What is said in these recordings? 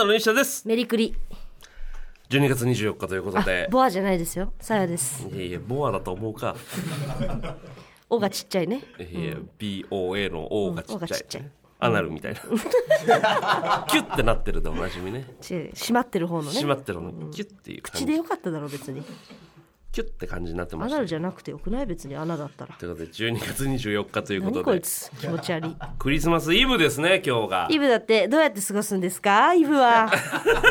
ダの西田です。メリクリ。12月24日ということで。ボアじゃないですよ。さやです。いやいやボアだと思うか。おがちっちゃいね。いや BOA の O がちっちゃい,、うん O がちっちゃい。アナルみたいな。キュッてなってるでおなじみね。ち閉まってる方のね。閉まってるのキュッていう感じ。口でよかっただろ別にキュッて感じになってまアしたナルじゃなくてよくない？別に穴だったら。ということで12月24日というこ何こいとでつ？気持ち悪い。クリスマスイブですね今日が。イブだってどうやって過ごすんですか？イブは。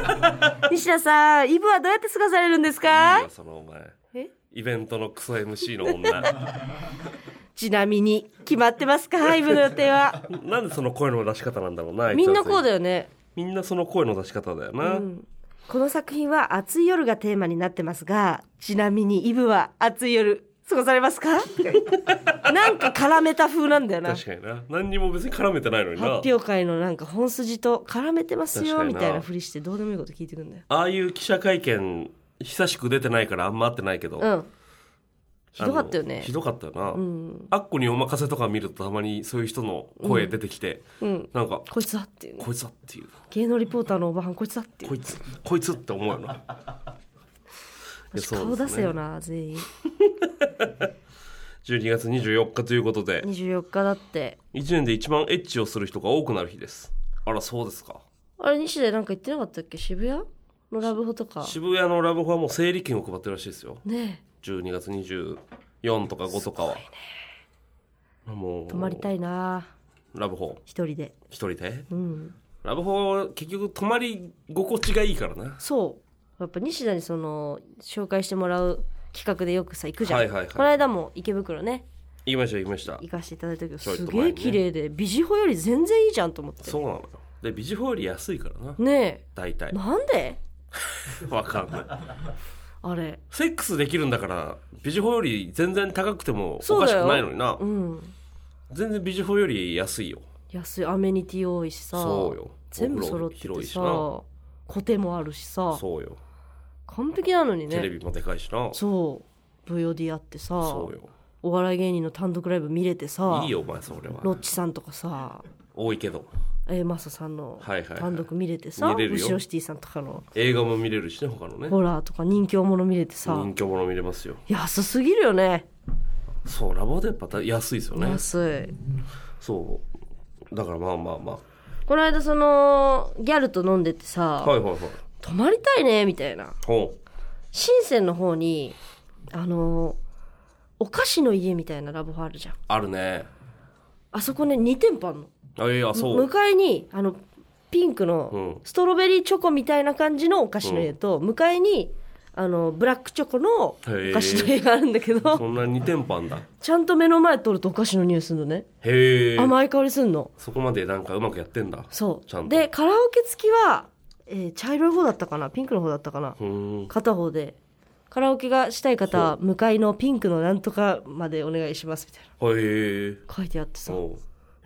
西田さんイブはどうやって過ごされるんですいいかよそのお前。え？イベントのクソ MC の女。ちなみに決まってますか？イブの予定は。なんでその声の出し方なんだろうなあいつみんなこうだよよね。みんなその声の出し方だよな、この作品は暑い夜がテーマになってますがちなみにイブは暑い夜過ごされますか？なんか絡めた風なんだよな。確かにな。何にも別に絡めてないのにな。発表会のなんか本筋と絡めてますよみたいなふりしてどうでもいいこと聞いてくんだよ。ああいう記者会見久しく出てないからあんま会ってないけど、うんひどかったよね。ひどかったよな、ん。アッコにお任せとか見るとたまにそういう人の声出てきて、うん。なんかこいつだっていう。ねこいつだっていう。芸能リポーターのおばはんこいつだっていう。こいつこいつって思うよな。顔出せよな全員。12月24日ということで。24日だって。1年で一番エッチをする人が多くなる日です。あらそうですか。あれ西でなんか言ってなかったっけ？渋谷のラブホとか。渋谷のラブホはもう整理券を配ってるらしいですよ。ね12月24とか5とかは、もう。え泊まりたいな。ラブホ一人で。一人で？うん。ラブホは結局泊まり心地がいいからな。そう。やっぱ西田にその紹介してもらう企画でよくさ行くじゃん、はいはいはい。この間も池袋ね。言いました言いました。行かせていただいたけどちょいすげえ綺麗でビジホより全然いいじゃんと思って。そうなのよ。でビジホより安いからな。ね大体。えなんで？わかんないあれ。セックスできるんだからビジホより全然高くてもおかしくないのにな。うん。全然ビジホより安いよ。安い。アメニティ多いしさ。そうよ。全部揃っててさ。コテもあるしさ。そうよ。完璧なのにね。テレビもでかいしな。そう。VOD あってさ。そうよ。お笑い芸人の単独ライブ見れてさ。いいよお前それは。ロッチさんとかさ。多いけど A マサさんのはいはいはい。単独見れてさ、見れるよ。後ろシティさんとかの。映画も見れるしね他のね。ホラーとか人気者見れてさ。人気者見れますよ。安すぎるよね。そうラボでやっぱ安いですよね。安い。そう。だからまあまあまこの間そのギャルと飲んでてさ、あはいはいはい。泊まりたいねみたいな。ほ深センの方にあのお菓子の家みたいなラブホあるじゃん。うあるね。あそこね2店舗あんのあいやそう。向かいにあのピンクうのん。ストロベリーチョコみたいな感じのお菓子の家と、向かいにあのブラックチョコのお菓子の家があるんだけどそんな2店舗あんだ。ちゃんと目の前通るとお菓子の匂いするのね。へえ甘い香りすんの。そこまでなんかうまくやってんだ。そちゃんと。うでカラオケ付きは、えー茶色い方だったかな？ピンクの方だったかな？片方で。カラオケがしたい方は向かいのピンクのなんとかまでお願いしますみたいな。へえ書いてあってさ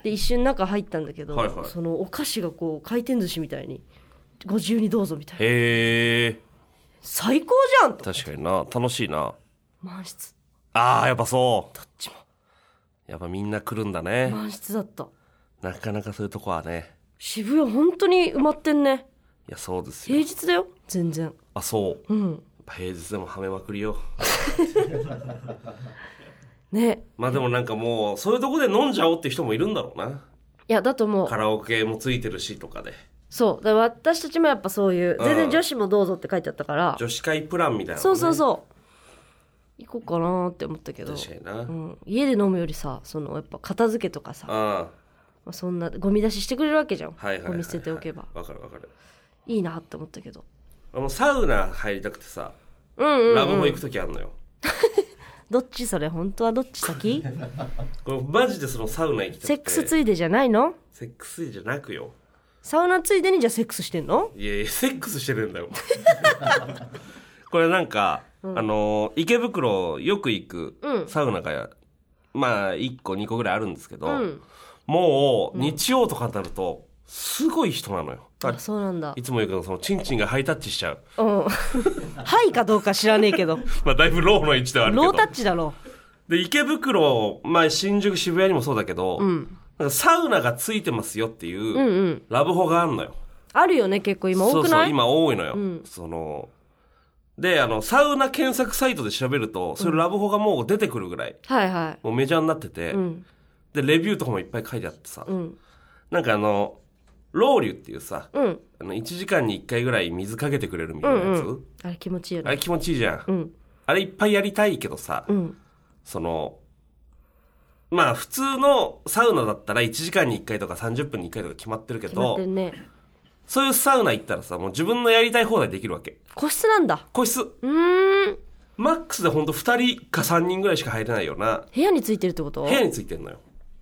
で一瞬中入ったんだけど、はいはい。そのお菓子がこう回転寿司みたいにご自由にどうぞみたいな。へえ。最高じゃんと確かにな。楽しいな。満室。あーやっぱそう。どっちも。やっぱみんな来るんだね。満室だった。なかなかそういうとこはね。渋谷本当に埋まってんね。いやそうですよ。平日だよ。全然。あそう。うん。やっぱ平日でもはめまくりよ ね。まあでもなんかもうそういうとこで飲んじゃおうって人もいるんだろうな。いやだと思う。カラオケもついてるしとかで。そう。だから私たちもやっぱそういううん。全然女子もどうぞって書いてあったから。女子会プランみたいなのね、そうそうそう。行こうかなって思ったけど。確かにな、うん、家で飲むよりさそのやっぱ片付けとかさ、まああ、そんなゴミ出ししてくれるわけじゃん、あはいはいはい、はい、ゴミ捨てておけば。わかるわかる。いいなって思ったけど。あのサウナ入りたくてさ、うんうん、うん、ラブホ行く時あんのよ どっちそれ？本当はどっち先？これマジでそのサウナ行きたくて。セックスついでじゃないの？セックスじゃなくよ。サウナついでにじゃあセックスしてんの？いやいやセックスしてるんだよ。これなんか、あのー池袋よく行くうん。サウナが、まあ1個2個ぐらいあるんですけど、うん。もう日曜とかになるとすごい人なのよ。あそうなんだ。いつも言うけどそのチンチンがハイタッチしちゃう。うん。はいかどうか知らねえけど。まあだいぶローの位置ではあるけど。ロータッチだろで池袋、まあ、新宿渋谷にもそうだけど、うん。なんかサウナがついてますよっていう、うんうん。ラブホがあんのよ。あるよね結構今。多くない？そうそう今多いのよ、そのであのサウナ検索サイトで調べるとそういうラブホがもう出てくるぐらい、はいはもうメジャーになってて、いうん。でレビューとかもいっぱい書いてあってさ、うん。なんかあのロウリュっていうさうん。あの1時間に1回ぐらい水かけてくれるみたいなやつ、うんうん。あれ気持ちいいよね。あれ気持ちいいじゃん、うん。あれいっぱいやりたいけどさ、うん。そのまあ普通のサウナだったら1時間に1回とか30分に1回とか決まってるけ決まっどてるね。そういうサウナ行ったらさもう自分のやりたい放題できるわけ。個室なんだ。個室。うーん。マックスでほんと2人か3人ぐらいしか入れないような部屋についてるってこと？部屋についてんのよ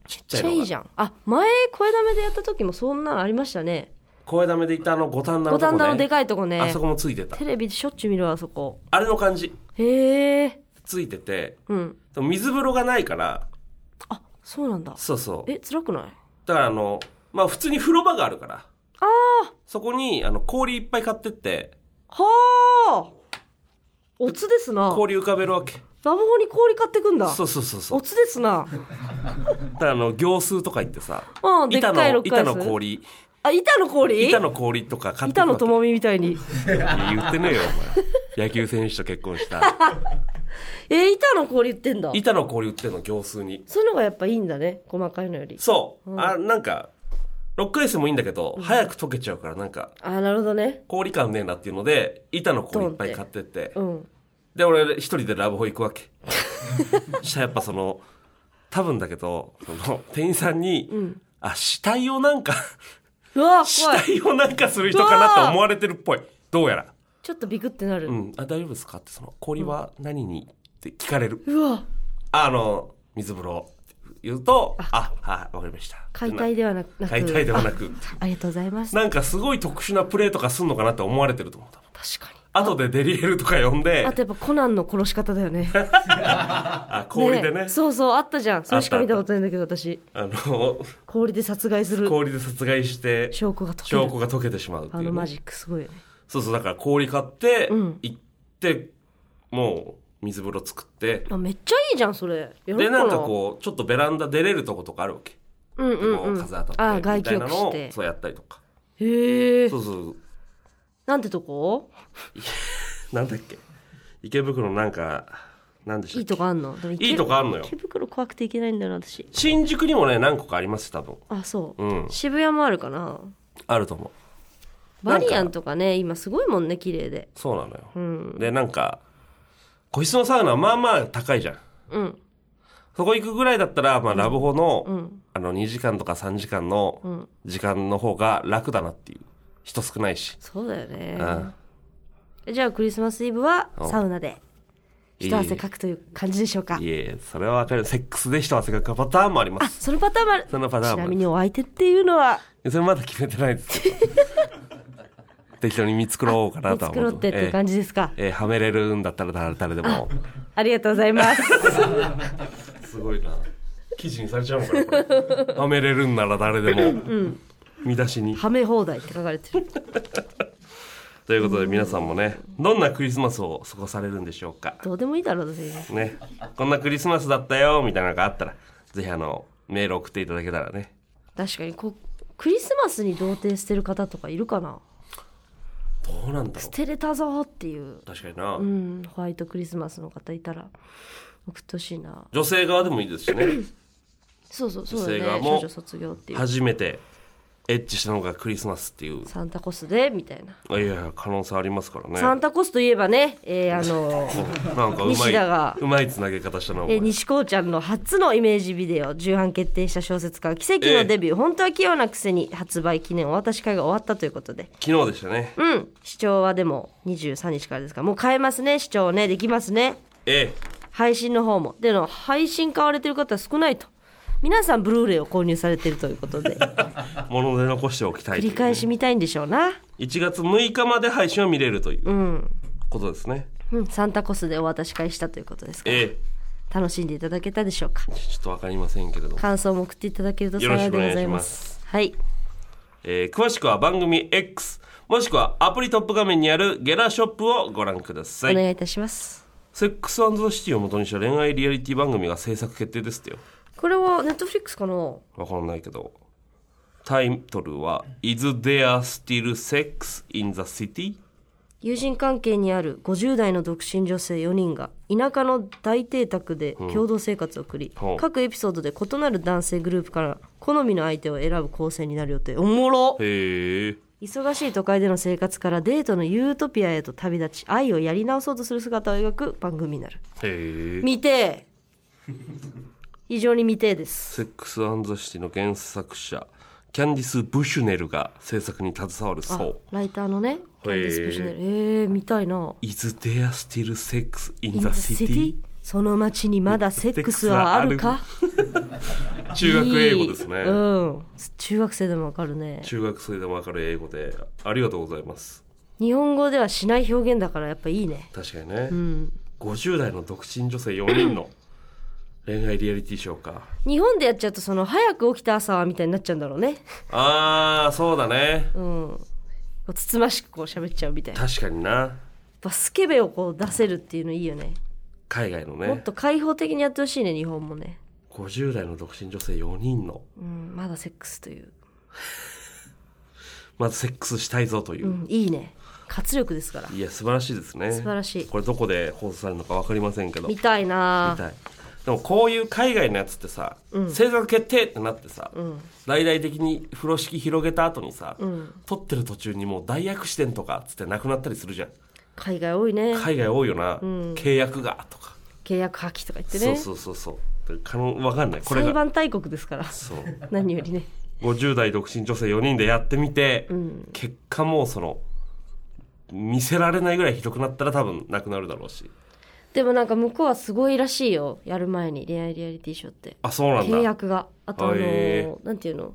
ちっちゃいのが。めっちゃいいじゃん。あ前声だめでやった時もそんなのありましたね。声だめでいたあの五反田の五とこね。反田のでかいとこね。あそこもついてた。テレビでしょっちゅう見るわあそこ。あれの感じ。へえついててうん。でも水風呂がないから。あそうなんだ。そうそう。え辛くない？だからあのまあ普通に風呂場があるから。ああそこにあの氷いっぱい買ってって。はあおつですな。氷浮かべるわけホに氷買ってくんだ。そうそうそうそう。おつですな。だからあの行数とか行ってさうんでっ板のかいロッカー板の氷。あ板の氷？板の氷とか買って板のともみみたいに。言ってねえよお前。野球選手と結婚した。え板の氷売ってんだ。板の氷売ってんの行数に。そういうのがやっぱいいんだね細かいのより。そう、あなんか6回戦もいいんだけど、早く溶けちゃうからなんかあなるほどね。氷感ねえなっていうので板の氷いっぱい買ってって。うんで俺一人でラブホ行くわけ。したらやっぱその多分だけどその店員さんに、あ死体をなんかうわ死体をなんかする人かなって思われてるっぽい。どうやら。ちょっとビクってなる、う、ん、あ大丈夫ですかってその氷は何にって聞かれる、うわ。あの水風呂。言うとあ。はいわかりました。解体ではなく。解体ではなく。あありがとうございます。なんかすごい特殊なプレーとかすんのかなって思われてると思う確かに後でデリヘルとか呼んで。あとやっぱコナンの殺し方だよね。あ氷でね。そうそうあったじゃん。それしか見たことないんだけど私。あの氷で殺害する。氷で殺害して証拠が解ける証拠が溶けてしまうっていうね、あのマジックすごいよね。そうそうだから氷買って、うん。行ってもう水風呂作って。あめっちゃいいじゃんそれ。でなんかこうちょっとベランダ出れるとことかあるわけ、ううんうんうん。風当たってあ外気みたいなのそうやったりとか。へえそうそうなんてとこ？なんだっけ？池袋のなんかなんでしたっけ？いいとこあんの？いいとこあんのよ。池袋怖くて行けないんだよな私。新宿にもね何個かあります多分。あそう、うん。渋谷もあるかな？あると思う。バリアンとかね今すごいもんね綺麗で。そうなのよ、うん。でなんか個室のサウナはまあまあ高いじゃん。うん。そこ行くぐらいだったら、まあ、ラブホの、うん。あの2時間とか3時間のうん。時間の方が楽だなっていう人少ないし。そうだよね。うん。えじゃあクリスマスイブはうんサウナで。一汗かくという感じでしょうか？いえそれはわかる。セックスで一汗かくパターンもあります。あそのパターンもある。そのパターンもある。ちなみにお相手っていうのは？それまだ決めてないです。適当に見繕おうかなとは思作ろうってっていう感じですか、えーえーはめれるんだったら誰誰でも。ありがとうございます。すごいな。記事にされちゃうのかなはめれるんなら誰でも、見出しに。はめ放題って書かれてる。ということで皆さんもねどんなクリスマスを過ごされるんでしょうか？どうでもいいだろうぜね。こんなクリスマスだったよみたいなのがあったらぜひあのメール送っていただけたらね。確かにこうクリスマスに童貞捨てる方とかいるかな？どうなんだろう。捨てれたぞっていう。確かにな、うん。ホワイトクリスマスの方いたら送ってほしいな。女性側でもいいですしね。そうそうそうだね。女性側も少女卒業っていう。初めてエッチしたのがクリスマスっていう。サンタコスでみたいな、いやいや可能性ありますからね。サンタコスといえばね、えー、あの なんかうま西い田がうまいつなげ方したなお前。えー西高ちゃんの初のイメージビデオ重版決定した小説家奇跡のデビュー、本当は器用なくせに発売記念お渡し会が終わったということで。昨日でしたね。うん。視聴はでも23日からですから。もう買えますね。視聴ね。できますね。え配信の方も。での配信買われてる方少ないと皆さんブルーレイを購入されてるということで。え 物で残しておきたいというね。繰り返し見たいんでしょうな。1月6日まで配信を見れるといううん、ことですね、うん、サンタコスでお渡し会したということですから。え楽しんでいただけたでしょうか。えちょっとわかりませんけれども、感想も送っていただけると幸いでございます。はい。えー詳しくは番組 X もしくはアプリトップ画面にあるゲラショップをご覧ください。お願いいたします。セックスザシティを元にした恋愛リアリティ番組が制作決定ですってよこれはネットフリックスかな？わかんないけど。タイトルは「Is there still sex in the city?」友人関係にある50代の独身女性4人が田舎の大邸宅で共同生活を送り、ほう。各エピソードで異なる男性グループから好みの相手を選ぶ構成になる予定。おもろへえ。忙しい都会での生活からデートのユートピアへと旅立ち愛をやり直そうとする姿を描く番組になる。へえ。見てえ非常に見てえです。セックス・アンド・シティの原作者キャンディス・ブシュネルが制作に携わるあそう。ライターのねキャンディス・プシュネル。えー、見たいな。Is there still sex in the city? その街にまだセックスはあるか？中学英語ですね、うん。中学生でもわかるね。中学生でもわかる英語で。ありがとうございます。日本語ではしない表現だからやっぱいいね。確かにね、うん。50代の独身女性4人の恋愛リアリティショーか。日本でやっちゃうとその早く起きた朝はみたいになっちゃうんだろうね。あーそうだね。うん。こうつつましくこう喋っちゃうみたいな。確かにな。ぱスケベをこう出せるっていうのいいよね。海外のもっねと開放的にやってほしいね日本もね。50代の独身女性4人の。うんまだセックスという。まずセックスしたいぞという。う、んいいね。活力ですから。いや素晴らしいですね。素晴らしい。これどこで放送されるのか分かりませんけど。見たいな。見たいでもこういう海外のやつってさ、制作決定ってなってさ、大々的に風呂敷広げた後にさ、撮ってる途中にもう大悪視点とかっつってなくなったりするじゃん。海外多いね。海外多いよな、契約がとか、契約破棄とか言ってね。そうそうそうそう。かの分かんない。これが裁判大国ですから。そう。何よりね。50代独身女性4人でやってみて、結果もうその見せられないぐらいひどくなったら多分なくなるだろうしでもなんか向こうはすごいらしいよやる前に恋愛リアリティショーって。あそうなんだ。契約が。あとあのへなんていうの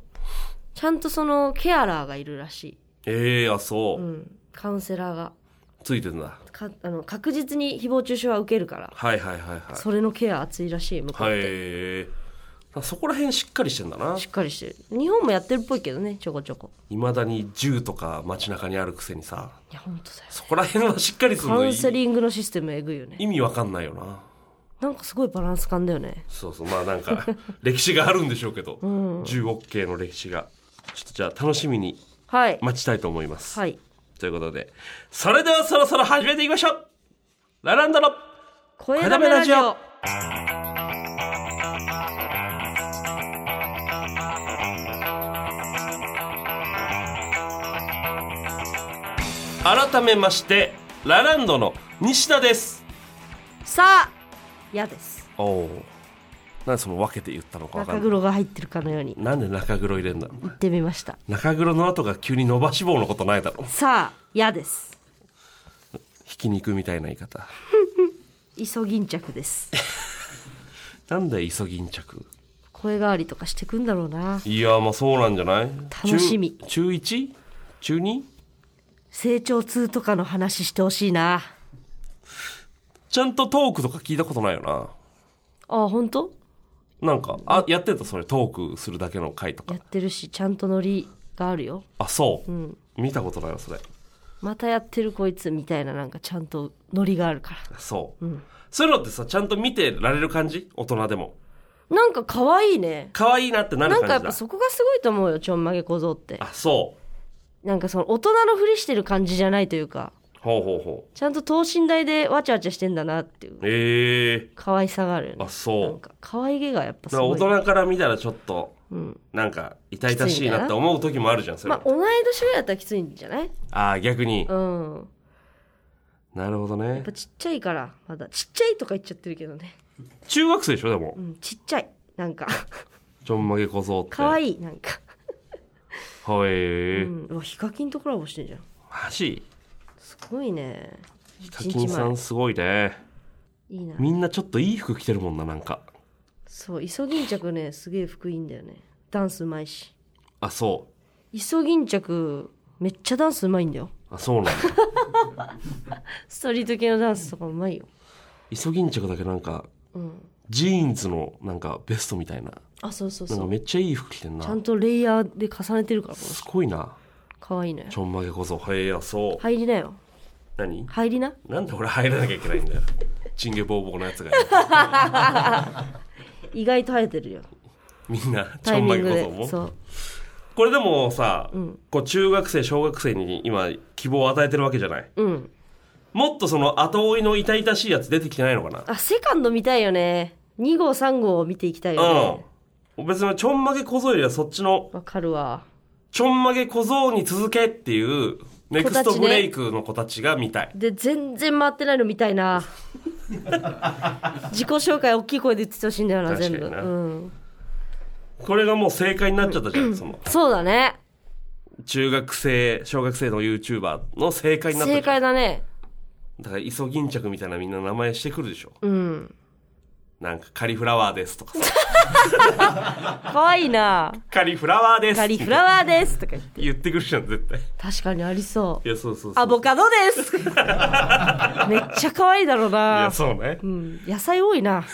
ちゃんとそのケアラーがいるらしええあそう、い、うん、カウンセラーが。ついてんだ。かあの確実に誹謗中傷は受けるから。はいはいはいはい。それのケア熱いらしい向こうはいって、そこら辺しっかりしてんだな。しっかりしてる。日本もやってるっぽいけどねちょこちょこ。いまだに銃とか街中にあるくせにさ。いや本当だよそこら辺はしっかりするカのウンセリングのシステムえぐいよね。意味わかんないよな。なんかすごいバランス感だよね。そうそうまあなんか 歴史があるんでしょうけど、銃 OK の歴史が。ちょっとじゃあ楽しみにはい。待ちたいと思います、はい。ということで。それではそろそろ始めていきましょう。ラランドの声だめラジオ改めましてラランドの西田です。さあ嫌です。おおなんでその分けて言ったのか分かん中ない。黒が入ってるかのように。なんで中黒入れんだ？言ってみました。中黒の後が急に伸ばし棒のことないだろ。さあ嫌です。ひき肉みたいな言い方。イソギンチャクです。なんだよイソギンチャク声変わりとかしてくんだろうな。いやまあそうなんじゃない？楽しみ。中中 1? 中 2? 成長痛とかの話してほしいな。ちゃんとトークとか聞いたことないよあ本当？ななんかあやってたそれトークするだけの回とか。やってるしちゃんとノリがあるよ。あそう、見たことないわそれ。またやってるこいつみたいななんかちゃんとノリがあるかそう、そういうのってさちゃんと見てられる感じ？大人でも。らなんか可愛いね。可愛いなってなるなん感じだ。かやっぱそこがすごいと思うよちょんまげ小僧って。あそうなんかその大人のふりしてる感じじゃないというかほうほうほう。ちゃんと等身大でわちゃわちゃしてんだなっていうええ可愛さがあるよね。あそう。なんか可愛げがやっぱすだからごい大人から見たらちょっと、なんか痛々しいなって思う時もあるじゃんそれ、まあ同い年ぐらいだったらきついんじゃない？ああ逆に、うん。なるほどね。やっぱちっちゃいからまだ。ちっちゃいとか言っちゃってるけどね。中学生でしょでも、うんちっちゃい。なんか。ちょんまげ小僧って。可愛いいなんかはい、え。うん。うわヒカキンとコラボしてんじゃん。マジ？すごいね。ヒカキンさんすごいね。いいな。みんなちょっといい服着てるもんななんか。そうイソギンチャクねすげえ服いいんだよね。ダンスうまいし。あそイソギンチャクめっちゃダンスうまいんだよ。うあそうなんだ。ストリート系のダンスとかうまいよ。イソギンチャクだけなんか、ジーンズのなんかベストみたいな。あそうそうそう。なんかめっちゃいい服着てんな。ちゃんとレイヤーで重ねてるからこのすごいな。可愛いね。ちょんまげ小僧はいやそう。入りなよ。何？入りな？なんで俺入らなきゃいけないんだよ。チンゲボーボーのやつが。意外と生えてるよ。みんなちタイょんまミングで。げ小僧も？そう。これでもさ、こう中学生小学生に今希望を与えてるわけじゃない？うんもっとその後追いの痛々しいやつ出てきてないのかな？あセカンド見たいよね。2号3号を見ていきたいよね。うん。別にちょんまげ小僧よりはそっちのわかるわ。ちょんまげ小僧に続けっていうネクストブレイクの子たちが見たい、で全然回ってないの見たいな。自己紹介大きい声で言っててほしいんだよな全部。うん、これがもう正解になっちゃったじゃん、その。そうだね。中学生小学生の YouTuber の正解になった正ん。解だねだからイソギンチャクみたいなみんな名前してくるでしょ。うん。なんかカリフラワーですとかさ。かわいいな。カリフラワーです。カリフラワーですとか言って。言ってくるじゃん絶対。確かにありそう。いやそうそうそうアボカドです。めっちゃ可愛いだろういなやそうね。うん、野菜多いな。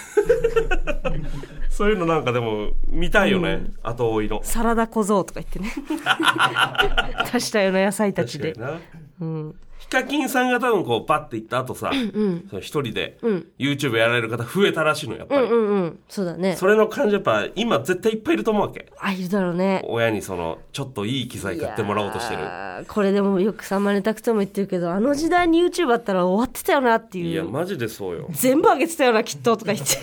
そういうのなんかでも見たいよね、後追いの。サラダ小僧とか言ってね。足したような野菜たちで。うん。ヒカキンさんが多分こうパッて行った後さ、その一人でうん。YouTube やられる方増えたらしいのやっぱり、うんうんうん。そうだね。それの感じやっぱ今絶対いっぱいいると思うわけ。あいるだろうね。親にそのちょっといい機材買ってもらおうとしてる。これでもよくさまねたくとも言ってるけどあの時代に YouTube あったら終わってたよなっていう。いやマジでそうよ。全部上げてたよなきっととか言って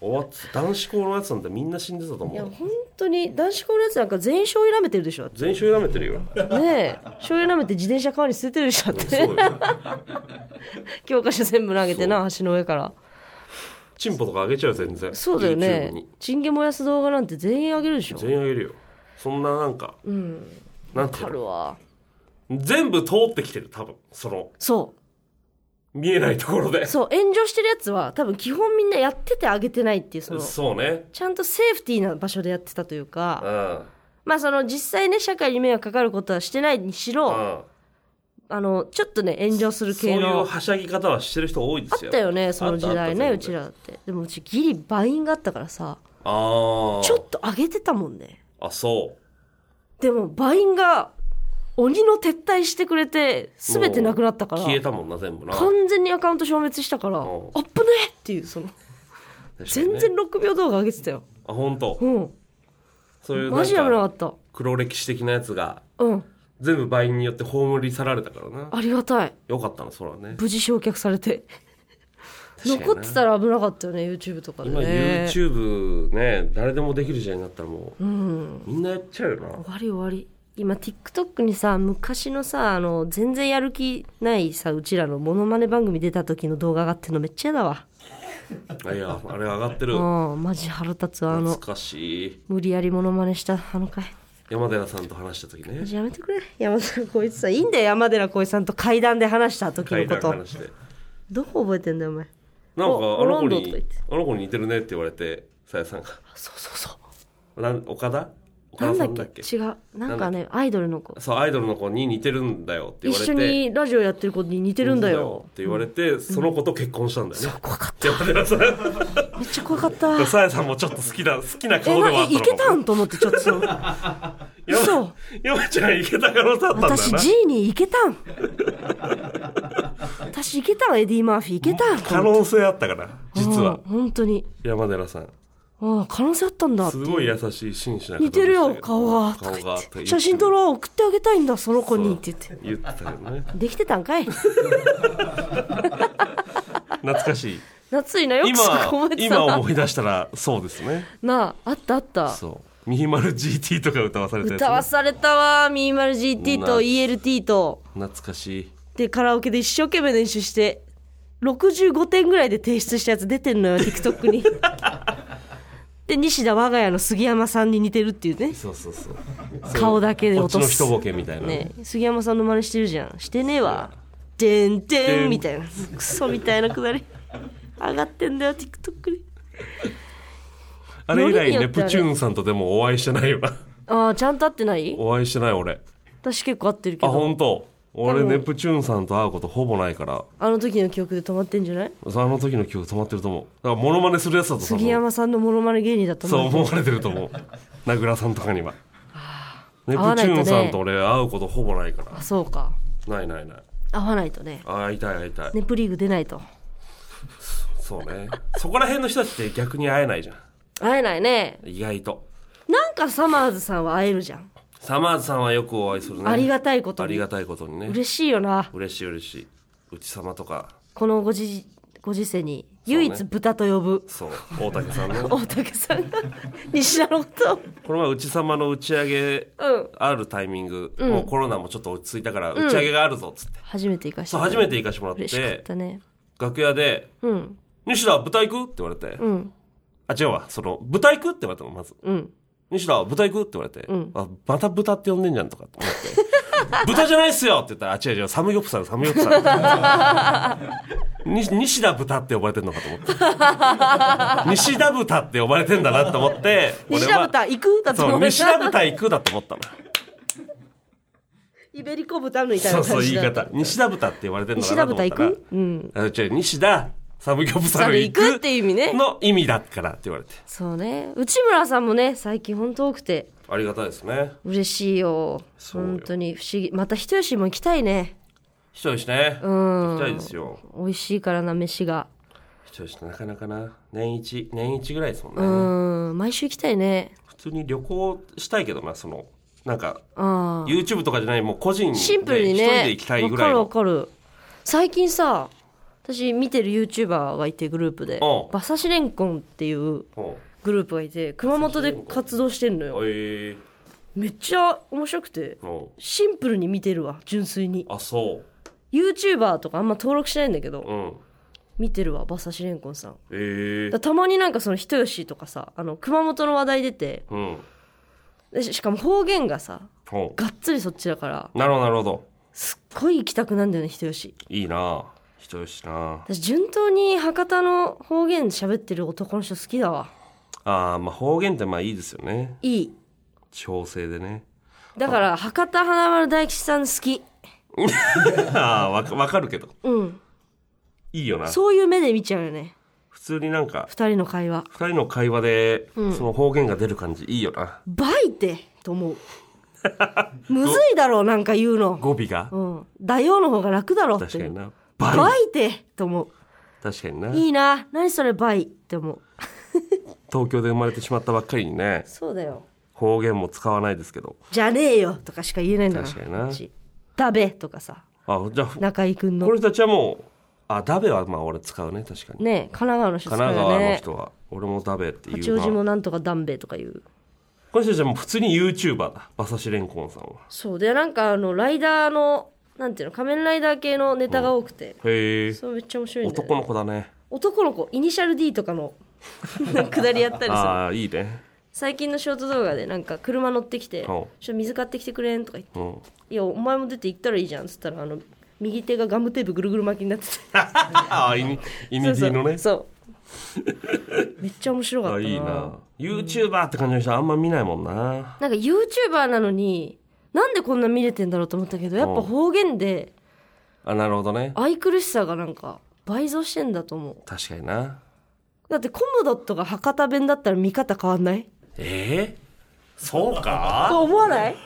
終わって男子校のやつなんてみんな死んでたと思う。いや本当に男子校のやつなんか全員醤油舐めてるでしょ。全員醤油舐めてるよ。ねえ。醤油舐めて自転車川に捨ててるでしょ。っ てそうよ。教科書全部投げてな橋の上から。チンポとかあげちゃうよ全然。そうだよね。に。チンゲ燃やす動画なんて全員あげるでしょ。全員あげるよ。そんななんか、なんていうの？あるわ。全部通ってきてる多分。そのそ見えないところで。うそう炎上してるやつは多分基本みんなやっててあげてないっていうそのそうね。ちゃんとセーフティーな場所でやってたといううかん。まあその実際ね社会に迷惑かかることはしてないにしろうん。あのちょっとね炎上するそういう系のはしゃぎ方はしてる人多いですよ。あったよねその時代ねうちらだって。でもうちギリ倍ンがあったからさああちょっと上げてたもんね。あそう。でも倍ンが鬼の撤退してくれて全てなくなったから。消えたもんな全部な。完全にアカウント消滅したからあん。っぶねえっていうその。ね。全然6秒動画上げてたよ。あ本当？うん。そういうマジ危なかなんかった。黒歴史的なやつがうん。全部倍によって葬り去られたからな。ありがたい。よかったなそらね。無事焼却されて。残ってたら危なかったよね YouTube とかで今ね YouTube ね誰でもできる時代になったらもう、みんなやっちゃうよな。終わり終わり今 TikTok にさ昔のさあの全然やる気ないさうちらのモノマネ番組出た時の動画上がってるのめっちゃ嫌だわ。あいやあれ上がってる。うんマジ腹立つわあの。懐かしい。無理やりモノマネしたあの回。山寺さんと話した時ね。マジやめてくれ。山寺こいつさいいんだよ山寺こいつさんと階段で話した時のこと。話して。どこ覚えてんだよお前。なんかおあの子にあの子に似てるねって言われてさやさんが。そうそうそう。なん岡田？岡なんだっけ？け？違う。なんかねアイドルの子。そうアイドルの子に似てるんだよって言わ一れて。緒にラジオやってる子に似てるんだよ。って言われて、その子と結婚したんだよね、怖かった。めっちゃ怖かった。さやさんもちょっと好きな好きなえ顔ではあなったの。かもいけたん？と思ってちょっと。その嘘。山ちゃんいけた可能性あったんだよ私な G にいけたん。私いけたんエディ・マーフィー。いけたん。可能性あったから実は。うん本当に。山寺さんああ可能性あったんだって。すごい優しい真摯な方似てるよ顔が顔が写真撮ろう送ってあげたいんだその子に。って言って言ってたよね。できてたんかい。懐かしい。夏いなよく今今思い出したらそうですね。なああったあった。そう。ミヒマル GT とか歌わされたね、歌わされたわミーマル GT とな ELT と。懐かしい。でカラオケで一生懸命練習して65点ぐらいで提出したやつ出てんのよ TikTok に で西田我が家の杉山さんに似てるっていうね。そうそうそう。顔だけでこっ落とす。ちの人ボケみたいな、ね。杉山さんの真似してるじゃんしてねえわでんでんみたいな。クソみたいなくだり。上がってんだよ TikTok に。あれ以来よりによってあれネプチューンさんとでもお会いしてないよなああちゃんと会ってない？お会いしてない俺。私結構会ってるけあど本当俺ネプチューンさんと会うことほぼないから。あの時の記憶で止まってんじゃない？その時の記憶止まってると思う。だからモノマネするやつだと杉山さんのモノマネ芸人だと思うそう思われてると思う。名倉さんとかには。ネプチューンさんと俺会うことほぼないから。あそうか。ないないない。会わないとね。会いたい会いたい、ネプリーグ出ないと。そうね。そこら辺の人たちって逆に会えないじゃん。会えないね。意外と。なんかサマーズさんは会えるじゃんサマーズさんはよくお会いするね。ありがたいことに。ありがたいことにね。嬉しいよな。嬉しい嬉しい。内様とか。このご時ご時世に唯一豚と呼ぶ。そう。大竹さんね。大竹さん。が 西田のこと。をこの前内様の打ち上げうん。あるタイミング、もうコロナもちょっと落ち着いたから打ち上げがあるぞっつって、初めて行かしてそう初めて行かしてもらっ嬉しかてったね。楽屋でうん「西田豚行く?」って言われて「うん。あ違うわ。その豚行く?」って言われたのまず。うん「西田豚行く?」って言われて「ん。あまた豚って呼んでんじゃん」とかって思って「豚じゃないっすよ!」って言ったら「あ違う違うサムギョプサルサムギョプサル」に西田豚って呼ばれてんのかと思って。西田豚って呼ばれてんだなと思って西田豚行く？だと思う西田豚行くだと思ったの。イベリコ豚みたいなそうそう言い方。西田豚って言われてんのか西田豚行なと思ったら。く？うん。あ違う西田サムギョプササルル行くって意味ね。の意味だからって言われて。そうね。内村さんもね最近本当多くて。ありがたいですね。嬉しいよ。本当に不思議。また人吉も行きたいね。人吉ね。うん。行きたいですよ。美味しいからな飯が。人吉なかなかな。年一年一ぐらいですもんね、うん。毎週行きたいね。普通に旅行したいけどなそのなんか YouTube とかじゃないもう個人でシンプルに一人ねで行きたいぐらいの。かる。最近さ私見てる YouTuber がいてグループでおう馬刺しレンコンっていうほグループがいて熊本で活動してんのうよえ。めっちゃ面白くてシンプルに見てるわ純粋に。うあそ YouTuber とかあんま登録してないんだけどううん。見てるわ馬刺しレンコンさん。え。たまになんかその人吉とかさあの熊本の話題出てうん。でししかも方言がさほがっつりそっちだからうなるほどなるほど。すっごい行きたくなんだよね人吉。いいな人吉な。私順当に博多の方言喋ってる男の人好きだわ。あーまあ方言ってまあいいですよね。いい。地方性でね。だから博多華丸大吉さん好き。ああわかわかるけど。うん。いいよな。そういう目で見ちゃうよね。普通になんか二人の会話。二人の会話でその方言が出る感じいいよな。バイてと思う。むずいだろうなんか言うの。語尾が？うん。だよの方が楽だろうって。確かになバイバイてと思う。確かにな。いいな。何それバイって思う。東京で生まれてしまったばっかりにね。そうだよ。方言も使わないですけど。じゃねえよとかしか言えないんだ確かにな。こっち。ダベとかさ。あじゃあ中居君の。この人たちはもうあダベはまあ俺使うね確かに。ね神奈川の人使神うよ奈川のね人は俺もダベっていう八王子なもなんとかダンベとか言う。この人たちはもう普通に YouTuber だ。馬刺しレンコンさんは。そう。でなんかあのライダーのなんていうの仮面ライダー系のネタが多くて、へえ。そうめっちゃ面白いんだよ、ね、男の子だね。男の子イニシャル D とかの くだりやったりする。ああいいね。最近のショート動画でなんか車乗ってきて「ちうん。ょっと水買ってきてくれん」とか言って。うん「いやお前も出て行ったらいいじゃん」っつったらあの右手がガムテープぐるぐる巻きになってて。ああイニイニディのね。そうそう。めっちゃ面白かったあないいな。YouTuber って感じの人あんま見ないもんな。なんか YouTuber なのになんでこんな見れてんだろうと思ったけどやっぱ方言であなるほどね。愛くるしさがなんか倍増してんだと思う。確かにな。だってコムドットが博多弁だったら見方変わんない？ええそうか？と思わない？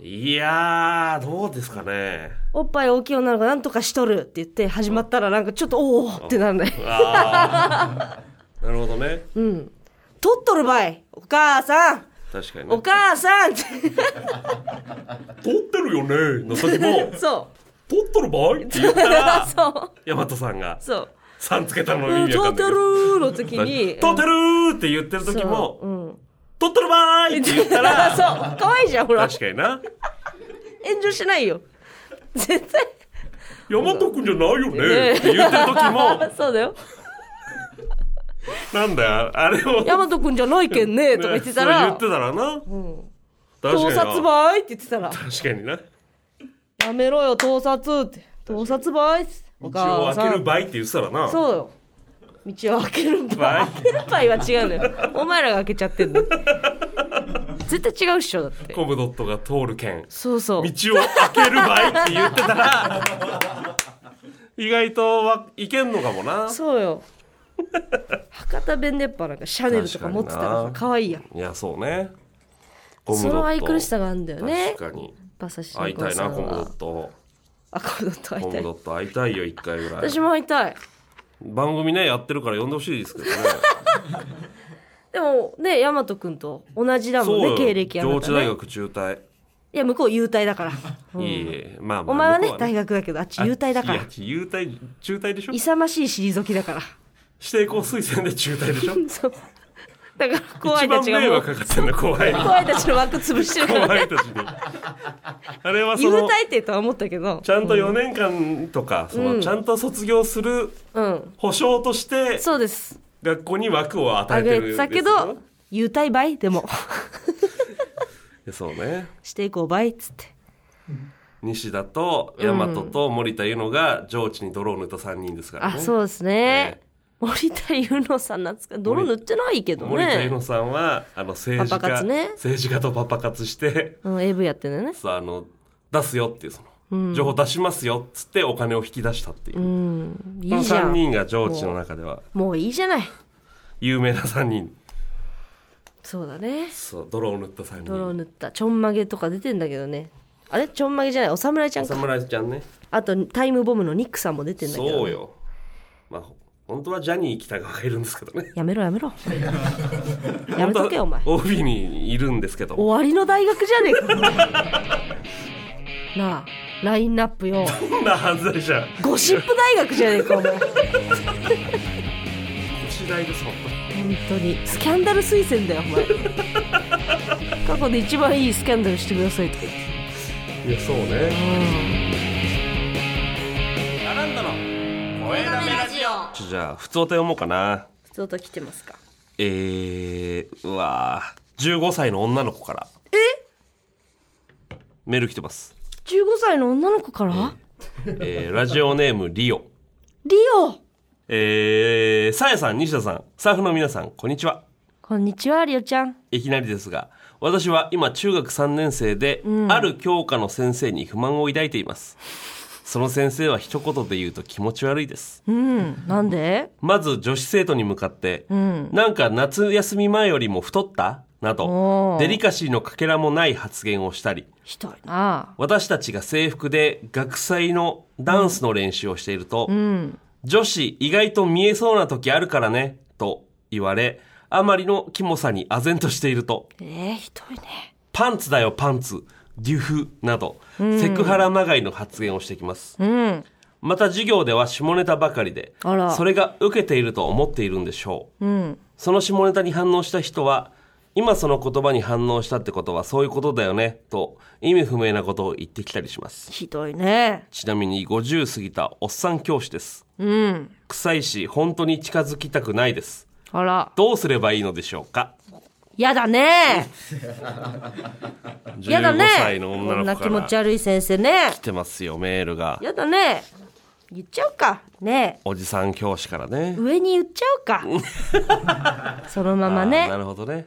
いやーどうですかね。おっぱい大きい女の子なんとかしとるって言って始まったらなんかちょっとおおってなんない。なるほどね。うん。取っとるばいお母さん。お確かにね。母さんって。撮ってるよね。の時も。そ撮っとる場合？って言ったうらそう大和さんが。そう「さん」つけたのうん意味わか取ってるの時に。撮ってるーって言ってる時もそううん「撮っとるばーい!」って言ったら そう。可愛いじゃんほら。確かにな。炎上しないよ。絶対「大和くんじゃないよね」ねって言ってる時も そうだよ なんだよあれを。大和くんじゃないけんねとか言ってたら。言ってたらな。確盗かにな。撮ばいって言ってたら。確かにな。やめろよ盗撮って。盗撮ばいってお道を開ける場合って言ってたらな。そうよ。道を開ける場場合合場合は違うのよ。お前らが開けちゃってんの。絶対違うっしょだって。コムドットが通る券そうそう。道を開ける場合って言ってたら。意外とはいけんのかもな。そうよ博多弁でやっぱなんかシャネルとか持ってたらかにな。可愛いやん。いやそうね。その愛くるしさがあるんだよね。確かに。馬刺し会いたいなコムドはット。あコムドット会いたい。コムドット会いたいよ一回ぐらい。私も会いたい。番組ねやってるから呼んでほしいですけどね。でもね大和くんと同じだもんね経歴あな上智大たね学中退。いや向こう優待だから、うんいえいえ。まあまあお前はね大学だけどあっち優待だから。あいや優待中退でしょ？勇ましい退きだから指定校推薦で中退でしょ？そう。だから後輩一番迷たちがもう惑かかってんだ後輩に後輩たちの枠潰してるか後ら。ね輩たちに。あれはそ優の待ってとは思ったけど。ちゃんと4年間とか、そのちゃんと卒業するうん。保証としてそうです。学校に枠を与えてるんですよ。てたけど優待倍でも。そうね。していこう倍っつって。西田と大和と森田優乃が上智に泥を塗った3人ですからね。あそうですね森田優乃さんなんですか泥塗ってないけど森田優ね乃さんはあの政治家、活ね。政治家とパパ活してうん AV やってんだよね。さ あの出すよっていうその、情報出しますよっつってお金を引き出したっていう、うん。いこの3いじゃん。人が上智の中では。もういいじゃない。有名な3人。そうだね。そう泥を塗った3人。泥を塗った。ちょんまげとか出てんだけどね。あれ？ちょんまげじゃない。お侍ちゃんか。侍ちゃんね。あとタイムボムのニックさんも出てんだけど、ね、そうよ。まあほ本当はジャニー北川がいるんですけどね。やめろやめろ。やめとけよお前。OB にいるんですけど。終わりの大学じゃねえか。なあラインナップよ。こんな犯罪じゃんゴシップ大学じゃねえかお前。本次第です本当に。スキャンダル推薦だよお前。過去で一番いいスキャンダルしてくださいとか言って。いやそうね。アじゃあ普通歌読もうかな。普通と来てますか？えー、うわー。15歳の女の子から。え？メール来てます、15歳の女の子から？えー、ラジオネームリオ。リオ？えー、さやさん西田さんスタッフの皆さんこんにちは。こんにちはリオちゃん。いきなりですが私は今中学3年生で、ある教科の先生に不満を抱いていますその先生は一言で言うと気持ち悪いです。うん。なんで？まず女子生徒に向かって、ん。なんか夏休み前よりも太った？なおどー。デリカシーのかけらもない発言をしたりひどいな。私たちが制服で学祭のダンスの練習をしていると、うん。女子意外と見えそうな時あるからねと言われあまりのキモさに唖然としていると。えー、ひどいね。パンツだよパンツデュフなど、セクハラまがいの発言をしてきます。うん。また授業では下ネタばかりでそれが受けていると思っているんでしょう。うん。その下ネタに反応した人は今その言葉に反応したってことはそういうことだよねと意味不明なことを言ってきたりします。ひどいね。ちなみに50過ぎたおっさん教師です。うん。臭いし本当に近づきたくないです。あら。どうすればいいのでしょうか？やだね。やだね15歳の女こんな気の子から持ち悪い先生ね。来てますよメールが。やだね。言っちゃうか。ね。おじさん教師からね。上に言っちゃうか。そのままあーねなるほどね。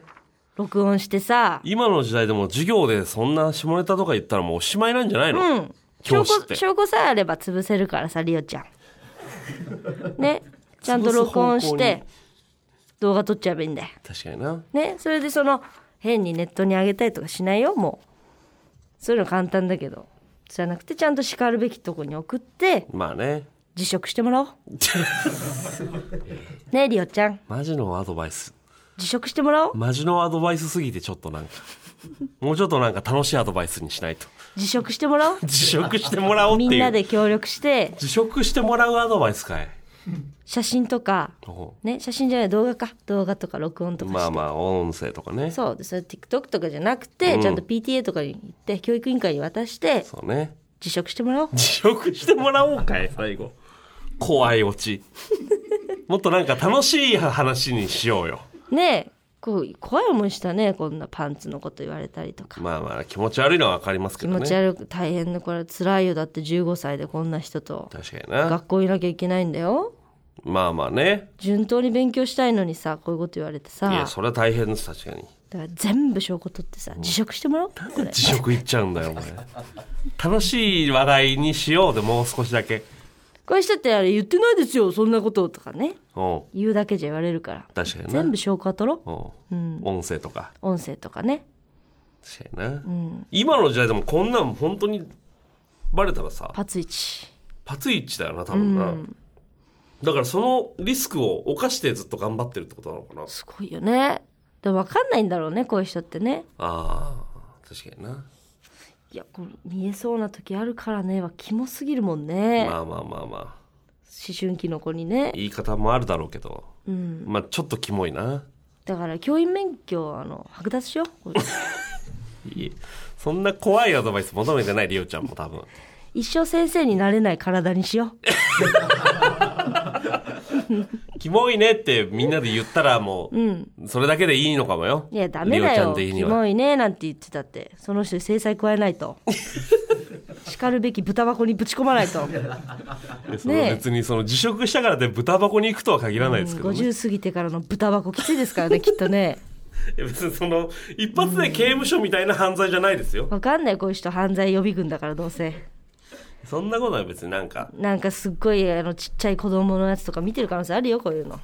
録音してさ。今の時代でも授業でそんな下ネタとか言ったらもうおしまいなんじゃないの、うん。証教師って。拠証拠さえあれば潰せるからさリオちゃん。ね。ちゃんと録音して動画撮っちゃえばいいんだよ。確かにな。ね？それでその変にネットに上げたりとかしないよ。もう。そういうの簡単だけど。じゃなくてちゃんと叱るべきとこに送ってまあね。辞職してもらおう。ねえリオちゃん。マジのアドバイス。辞職してもらおう。マジのアドバイスすぎてちょっとなんか。もうちょっとなんか楽しいアドバイスにしないと。辞職してもらおう。辞職してもらおうっていう。みんなで協力して。辞職してもらうアドバイスかい写真とかおね写真じゃない動画か。動画とか録音とかまあまあ音声とかね。そうでそれ TikTok とかじゃなくて、うん。ちゃんと PTA とかに行って教育委員会に渡してそうね。辞職してもらおう。辞職してもらおうかい最後。怖いオチ。もっとなんか楽しい話にしようよ。ねえ。こう怖い思いしたねこんなパンツのこと言われたりとか。まあまあ気持ち悪いのは分かりますけ気どね。持ち悪く大変でこれ辛いよ。だって15歳でこんな人と確かにな。学校いなきゃいけないんだよまあまあね。順当に勉強したいのにさこういうこと言われてさ。いやそれは大変です確かに。だから全部証拠取ってさ辞職してもらおう。これ。辞職いっちゃうんだよお前。楽しい話題にしようでもう少しだけ。こういう人ってあれ言ってないですよそんなこととかね。う。ん言うだけじゃ言われるから。確かにな。全部証拠は取ろう。う。ん。音声とか。音声とかね。確かにな、今の時代でもこんなん本当にバレたらさ。パツイチ。パツイチだよな多分な、だからそのリスクを冒してずっと頑張ってるってことなのかな？すごいよね。でも分かんないんだろうねこういう人ってね。あー確かにな。いやこれ見えそうな時あるからね。はキモすぎるもんね、まあまあまあまあ。思春期の子にね。言い方もあるだろうけど。うん。まあちょっとキモいな。だから教員免許あの剥奪しよう。いいそんな怖いアドバイス求めてないリオちゃんも多分。一生先生になれない体にしよ キモいねってみんなで言ったらもううん。うそれだけでいいのかもよ。いやダメだよ。キモいねなんて言ってたって。その人に制裁加えないと。叱るべき豚箱にぶち込まないと。ねえ。別にその辞職したからで豚箱に行くとは限らないですけどね、50過ぎてからの豚箱きついですからねきっとね。別にその一発で刑務所みたいな犯罪じゃないですよ、わかんないこういう人犯罪予備軍だからどうせそんなことは別になんかなんかすっごいあのちっちゃい子供のやつとか見てる可能性あるよこういうの。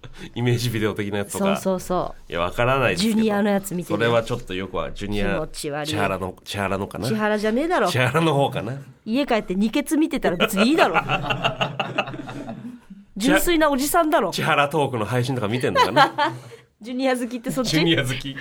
イメージビデオ的なやつとか。そうそうそいやわからないですけど。ジュニアのやつ見てるそれはちょっとよくはジュニア気持ち悪い。千原の千原のかな？う千原じゃねえだろ。千原の方かな？家帰って二ケツ見てたら別にいいだろ。純粋なおじさんだろ。千原トークの配信とか見てんのかな？ジュニア好きってそっち？ジュニア好き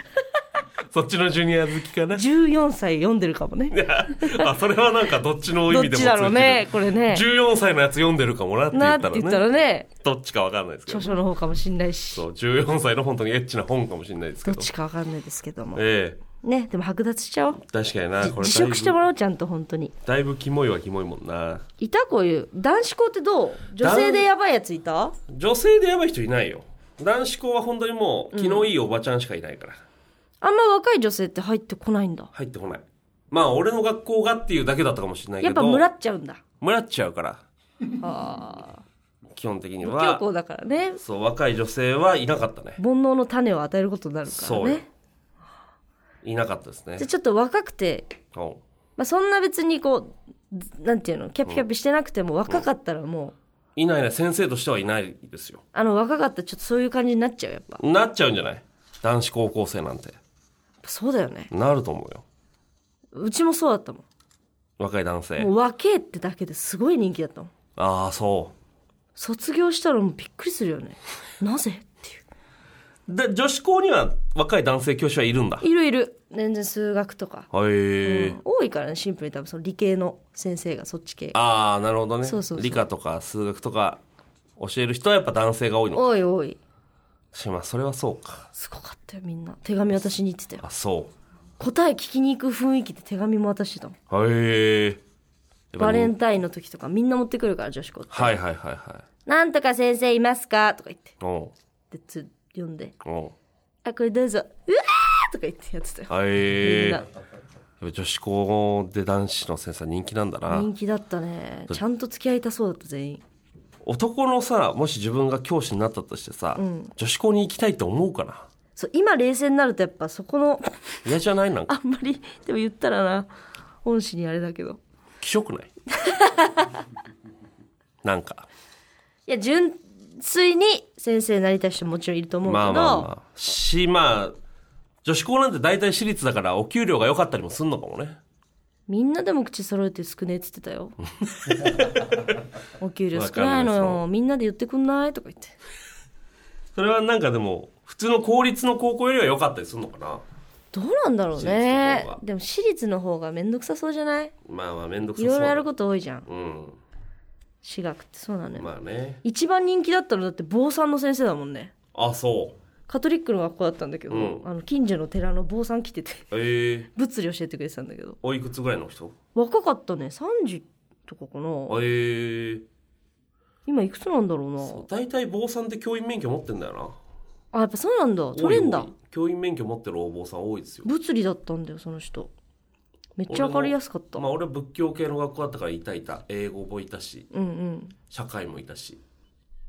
そっちのジュニア好きかな？14歳読んでるかもね。あそれはなんかどっちの意どっ味でもちだろうねこれね。14歳のやつ読んでるかもなって言ったらね。たらね。どっちかわかんないですけど。著書の方かもしんないし。そう14歳の本当にエッチな本かもしれないですけど。っどちかわかんないですけども。えねでも剥奪しちゃおう。え確かになこれ辞職してもらおうちゃんと本当に。だいぶキモいはキモいもんな。いたこういう男子校ってどう？女性でやばいやついた？女性でやばい人いないよ。男子校は本当にもう気のいいおばちゃんしかいないから、あんま若い女性って入ってこないんだ。入ってこない。まあ俺の学校がっていうだけだったかもしれないけど。やっぱムラっちゃうんだ。ムラっちゃうから。あ。基本的には。行だからね。そう若い女性はいなかったね。煩悩の種を与えることになるからそうよ。ねいなかったですね。じゃあちょっと若くて、う。んまあ、そんな別にこうずなんていうの？キャピキャピしてなくても若かったらもう、いないね。先生としてはいないですよ。あの若かったらちょっとそういう感じになっちゃうやっぱ。なっちゃうんじゃない？男子高校生なんてそうだよね。なると思うよ。うちもそうだったも若い男性。んもう若えってだけですごい人気だったもん。ああそ卒業したらもうびっくりするよね。なぜっていう。で女子校には若い男性教師はいるんだ。いるいる。全然数学とか、へえ、うん。多いからねシンプルに多分その理系の先生がそっち系。ああなるほどね。そうそうそう。理科とか数学とか教える人はやっぱ男性が多いのか。多い多い。しまあそれはそうか。すごかったよみんな。手紙渡しに行ってたよ。あそ答え聞きに行く雰囲気で手紙も渡してたもん。うへえ。バレンタインの時とかみんな持ってくるから女子校って。はいはいはいはい「なんとか先生いますか?」とか言って。おう。でつ読んで。おう「あこれどうぞ。うわー!」とか言ってやってたよ。はみんな。え女子校で男子の先生は人気なんだな。人気だったね。ちゃんと付き合いたそうだった全員男のさもし自分が教師になったとしてさ、女子校に行きたいって思うかな？そう今冷静になるとやっぱそこの嫌じゃない？なんか。あんまりでも言ったらな恩師にあれだけど。気色ない？なんか。いや純粋に先生になりたい人ももちろんいると思うけど、まあまあまあ。しまあ女子校なんて大体私立だからお給料が良かったりもすんのかもねみんなでも口揃えて少ねえっつってたよ。お給料少ないのよ。みんなで言ってくんないとか言って。それはなんかでも普通の公立の高校よりは良かったりするのかな。どうなんだろうね。でも私立の方がめんどくさそうじゃない？まあまあ面倒くさいそう。ろいろやること多いじゃん。うん。私学ってそうなのよ、まあね。一番人気だったのだって坊さんの先生だもんね。あそカトリックの学校だったんだけど、うん。あの近所の寺の坊さん来ててうえ。え物理教えてくれてたんだけど。おいくつぐらいの人？若かったね。30とかかな。ええ。今いくつなんだろうな。大体坊さんって教員免許持ってんだよな。あやっぱそうなんだ。取れんだ。多い多い教員免許持ってるお坊さん多いですよ。物理だったんだよその人。めっちゃ分かりやすかった、まあ俺は仏教系の学校だったからいたいた。英語もいたし。うんうん。社会もいたし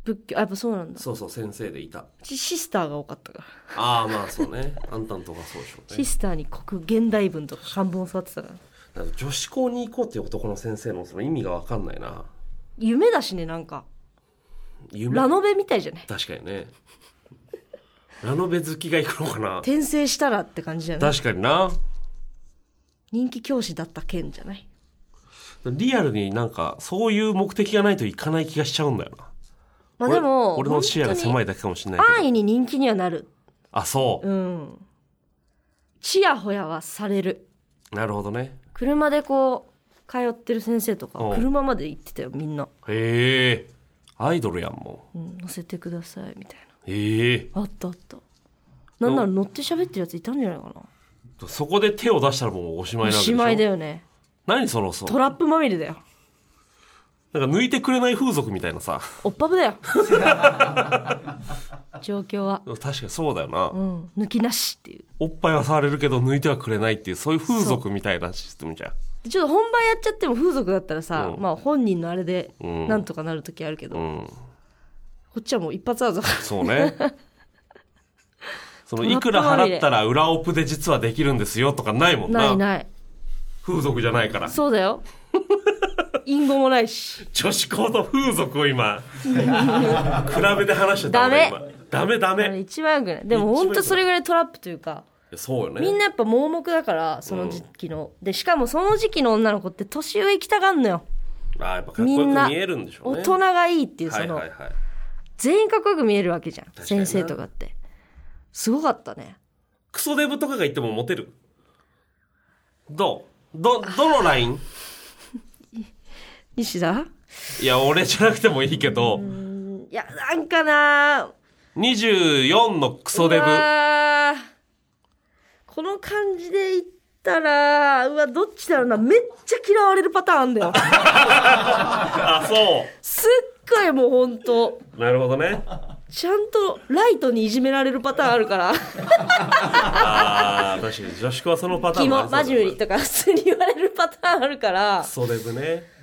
仏教あやっぱそうなんだ。そうそう先生でいた。うちシスターが多かったから。ああまあそうね。あんたんとかそうでしょうね。シスターに国現代文とか漢文を教わってたから。だから女子校に行こうっていう男の先生のその意味が分かんないな。夢だしねなんか。夢？ラノベみたいじゃない確かにね。ラノベ好きが行くのかな。転生したらって感じじゃない？確かにな。人気教師だった件じゃない？リアルになんかそういう目的がないといかない気がしちゃうんだよなまあでも俺俺の視野が狭いいだけかもしれない安易に人気にはなるあそう。うん。ちやほやはされる。なるほどね。車でこう通ってる先生とかうん。車まで行ってたよみんな、へえ。アイドルやんもう。ん、乗せてくださいみたいうへえ。なあったあった。なんなら乗って喋ってるやついたんじゃないかな。そこで手を出したらもうおしまいなおわけでしょ。しまいだよね。何そのそう。トラップまみれだよなんか抜いてくれない風俗みたいなさ。おっぱぶだよ。状況は。確かにそうだよな、うん。抜きなしっていう。おっぱいは触れるけど抜いてはくれないっていうそういう風俗みたいなシステムじゃん。ちょっと本番やっちゃっても風俗だったらさ、うん。まあ本人のあれでうん。なんとかなる時あるけど、うん。こっちはもう一発アウトだそうね。そのいくら払ったら裏オプで実はできるんですよとかないもんな。ないない。風俗じゃないから。そうだよ隠語もないし。女子校と風俗を今 比べて話してた。ダメ。ダメダメ。一番よくない。でも本当それぐらいトラップというかそうよね。みんなやっぱ盲目だからその時期の、でしかもその時期の女の子って年上行きたがんのよ。あーやっぱかっこよみんなく見えるんでしょうね。大人がいいっていうその、はいはい。はい全員かっこよく見えるわけじゃん先生とかって。すごかったね。クソデブとかが言ってもモテる。どう？どどのライン？西田？いや俺じゃなくてもいいけど。いやなんかな。24のクソデブ。うわー。この感じで言ったらうわどっちだろうな。めっちゃ嫌われるパターンあんだよ。あそすっごいもうほんと。うなるほどね。ちゃんとライトにいじめられるパターンあるから。あー確かに。女子校はそのパターンもあキモマジュリとか普通に言われるパターンあるから。クソデブね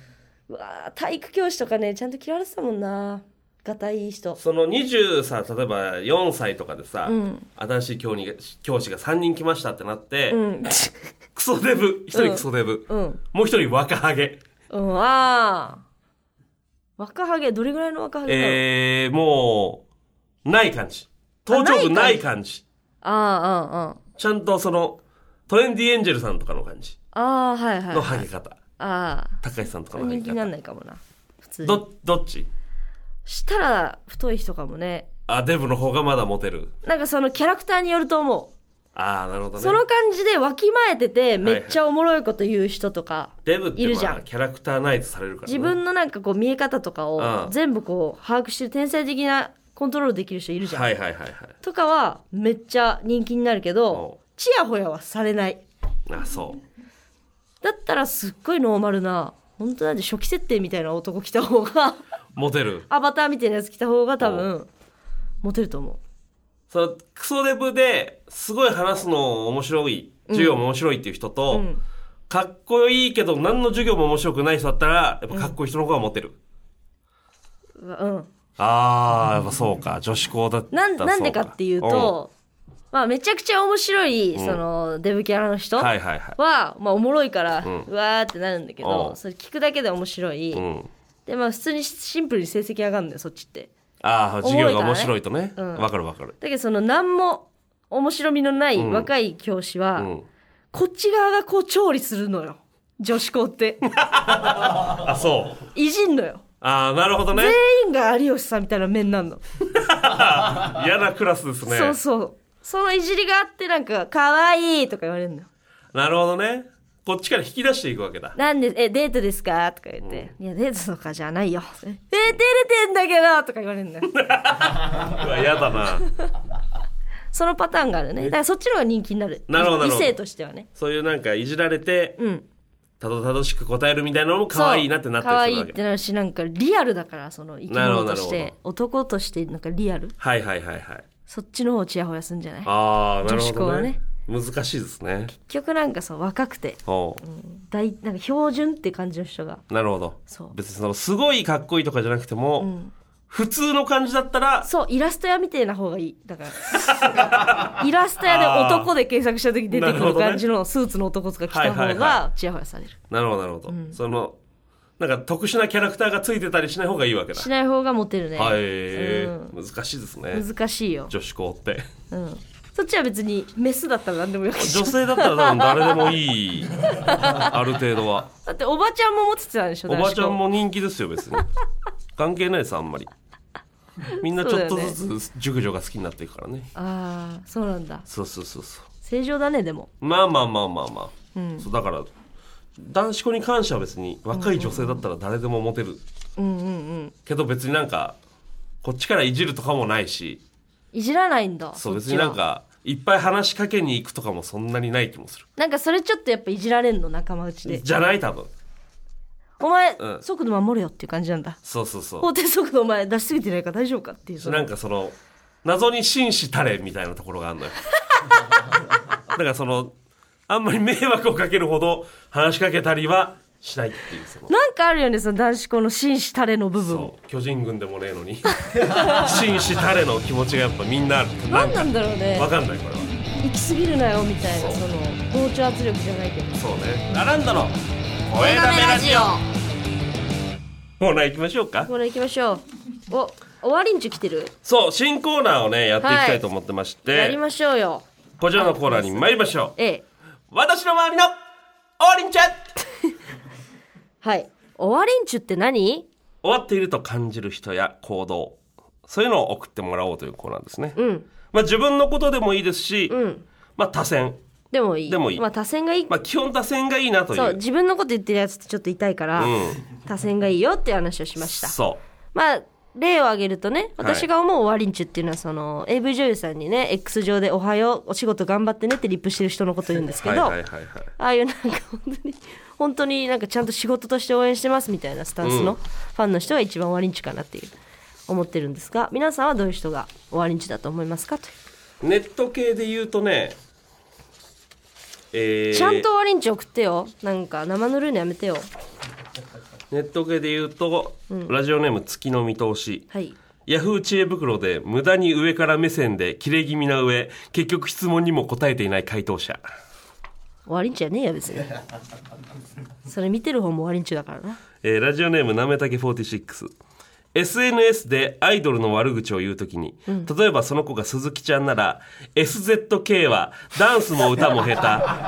うわー体育教師とかねちゃんと嫌われてたもんな。がたいい人。その20さ例えば4歳とかでさ、ん。新しい教に教師が3人来ましたってなって、うん。クソデブ1人クソデブ、うん。もう1人若ハゲ。うんああ若ハゲどれぐらいの若ハゲえー、もうない感じ。頭頂部なないい感じ。ああああちゃんとそのトレンディエンジェルさんとかの感じ。ああはいはい、のはい、ハゲ方、ああ高橋さんとかの人気になんないかもな。普通に。どどっち？したら太い人かもね。あデブの方がまだモテる。なんかそのキャラクターによると思う。ああなるほどね。その感じでわきまえててめっちゃおもろいこと言う人とか、デブっているじゃん。まあキャラクターナイズされるから、ね、自分のなんかこう見え方とかをうん。全部こう把握してる天才的なコントロールできる人いるじゃん、はいはいはいはい。とかはめっちゃ人気になるけどちやほやはされない。あそうだったらすっごいノーマルな本当なんで初期設定みたいな男来た方がモテる。アバターみたいなやつ来た方が多分モテると思う。そのクソデブですごい話すの面白い授業も面白いっていう人と、うん。かっこいいけど何の授業も面白くない人だったらやっぱかっこいい人の方がモテる、うわうん。ああやっぱそうか。女子校だったなんでかっていうと、まあめちゃくちゃ面白い、んそのデブキャラの人うんは、はいはいはいまあおもろいから、んうわーってなるんだけど、うんそれ聞くだけで面白い。うんでまあ普通にシンプルに成績上がるんだよ、そっちって。ああ授業が面白いとねうんわ、かるわかるだけどその何も面白みのない若い教師は、うんこっち側がこう調理するのよ。女子校って。あそういじんのよ。ああなるほどね全員が有吉さんみたいな面なんの。嫌なクラスですねそうそう。そのいじりがあってなんか、可愛いとか言われるのよ。なるほどねこっちから引き出していくわけだなんで、え、デートですかとか言って、いや、デートとかじゃないよ。え、照れてんだけどとか言われるんだよ。うわ嫌だなそのパターンがあるね。だからそっちの方が人気になる。なるほどなるほど異性としてはね。そういうなんかいじられてうん。たどたどしく答えるみたいなのも可愛いなってなった可愛いっりするわけてなるし、なんかリアルだから、その生きなるほど物としてなる、男としてなんかリアル。はいはいはいはいそっちの方をチヤホヤすんじゃない？ああなるほどね。ね。難しいですね。結局なんかそう、若くて、おう。大、なんか標準って感じの人が。なるほど。そう。別にそのすごいかっこいいとかじゃなくても、ん。普通の感じだったらそう、イラスト屋みたいな方がいい。だから。イラスト屋で男で検索した時出てくる感じのスーツの男とか着た方がチヤホヤされる。なるほどなるほど、そのなんか特殊なキャラクターがついてたりしない方がいいわけだ。しない方がモテるね。はい、う難しいですね。難しいよ。女子校って。うん。そっちは別にメスだったら何でもよく女性だったら多分誰でもいい。ある程度は。だっておばちゃんも持ってたでしょおばちゃんも人気ですよ別に。関係ないですあんまり。みんなちょっとずつ熟女が好きになっていくからね。ああ、そうなんだ。そうそうそうそう。正常だね、でも。まあまあまあまあまあ、うん。そうだから男子校に関しては別に若い女性だったら誰でもモテる。うんうんうん。けど別になんかこっちからいじるとかもないし。いじらないんだ。そう別になんかいっぱい話しかけに行くとかもそんなにない気もする。なんかそれちょっとやっぱいじられんの仲間内で。じゃない多分。お前、うん。速度守れよっていう感じなんだ。そうそうそ法定速度お前出しすぎてないか大丈夫かっていう。うなんかその謎に紳士たれみたいなところがあるのよ。だからそのあんまり迷惑をかけるほど話しかけたりはしないっていうその。なんかあるよねその男子校の紳士たれの部分。そう。巨人軍でもねえのに。紳士たれの気持ちがやっぱみんなある。何なんだろうね。わかんないこれは。行き過ぎるなよみたいなその同調圧力じゃないけど。そうね。ラランドの声だめラジオ。コーナー行きましょうか。これ行きましょう。お終わりんちゅ来てる？そう新コーナーをねやっていきたいと思ってまして、やりましょうよ。こちらのコーナーに参りましょう。ええ私の周りの終わりんちゃ はい。終わりんちゅって何？終わっていると感じる人や行動。そういうのを送ってもらおうというコーナーですね、うん。まあ自分のことでもいいですし、うん。まあ多選。でもいい。でもいい。まあ多選がいい、まあ基本多選がいいなという。そう自分のこと言ってるやつってちょっと痛いから、うん。多選がいいよっていう話をしました。そまあ例を挙げるとねはい。私が思う終わりんちゅっていうのはその AV 女優さんにね X 上で「おはようお仕事頑張ってね」ってリップしてる人のこと言うんですうけど、はいはいはいはいああいうなんか本当に本当になんかちゃんと仕事として応援してますみたいなスタンスのファンの人が一番終わりんちかなっていう思ってるんですが皆さんはどういう人が終わりんちだと思いますかと。ネット系で言うとねえーちゃんと終わりんち送ってよ。なんか生ぬるいのやめてよネット系で言うと、ラジオネーム月の見通し。はい。ヤフー知恵袋で無駄に上から目線で切れ気味な上結局質問にも答えていない回答者。終わりんちやねえや別に。それ見てる方も終わりんちだからな。えーラジオネームなめたけ46 SNS でアイドルの悪口を言うときに、例えばその子が鈴木ちゃんなら SZK はダンスも歌も下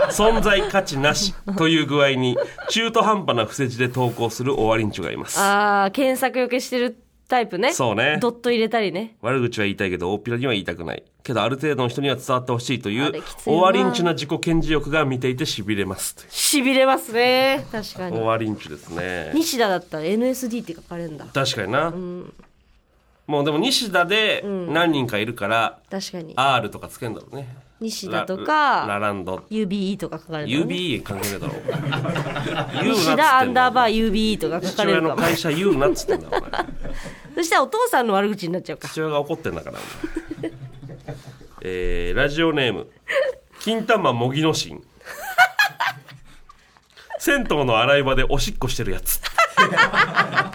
手存在価値なしという具合に中途半端な伏せ字で投稿する終わりんちゅがいます。あー検索よけしてるタイプね。そうね。ドット入れたりね。悪口は言いたいけど大っぴらには言いたくない。けどある程度の人には伝わってほしいという終わりんちゅな自己顕示欲が見ていてしびれます。しびれますね。確か終にわりんちゅですね。西田だったら NSD って書かれるんだ。確かにな、もうでも西田で何人かいるから、確かに。R とかつけんだろうね西田とラかラランド。UBE とか書かれる UBE 関係ねえだろ言う。西田アンダーバーー UBE とか書かれるかも会社言うなっつってんだお前。そしたらお父さんの悪口になっちゃうか。父親が怒ってんだからえー、ラジオネーム金玉模擬の神。銭湯の洗い場でおしっこしてるやつ。こ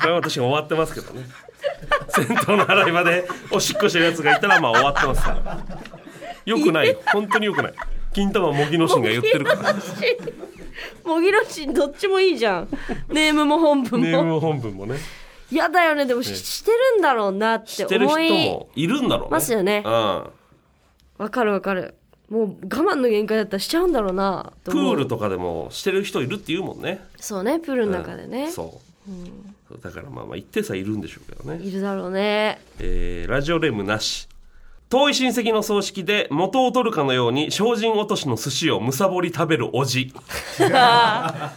れは私が終わってますけどね。銭湯の洗い場でおしっこしてるやつがいたらまあ終わってますからよくない本当によくない。金玉模擬の神が言ってるから。もぎろしどっちもいいじゃん。ネームも本文も。ネーム本文もね。やだよね。でもししてるんだろうなってしてる人思いもいるんだろうね。ますよね。うん。わかるわかる。もう我慢の限界だったらしちゃうんだろうな。とプ思うールとかでもしてる人いるって言うもんね。そうね。プールの中でね、そう、そうだからまあまあ一定差いるんでしょうけどね、いるだろうね。えーラジオネームなし遠い親戚の葬式で元を取るかのように精進落としの寿司をむさぼり食べるおじ。わ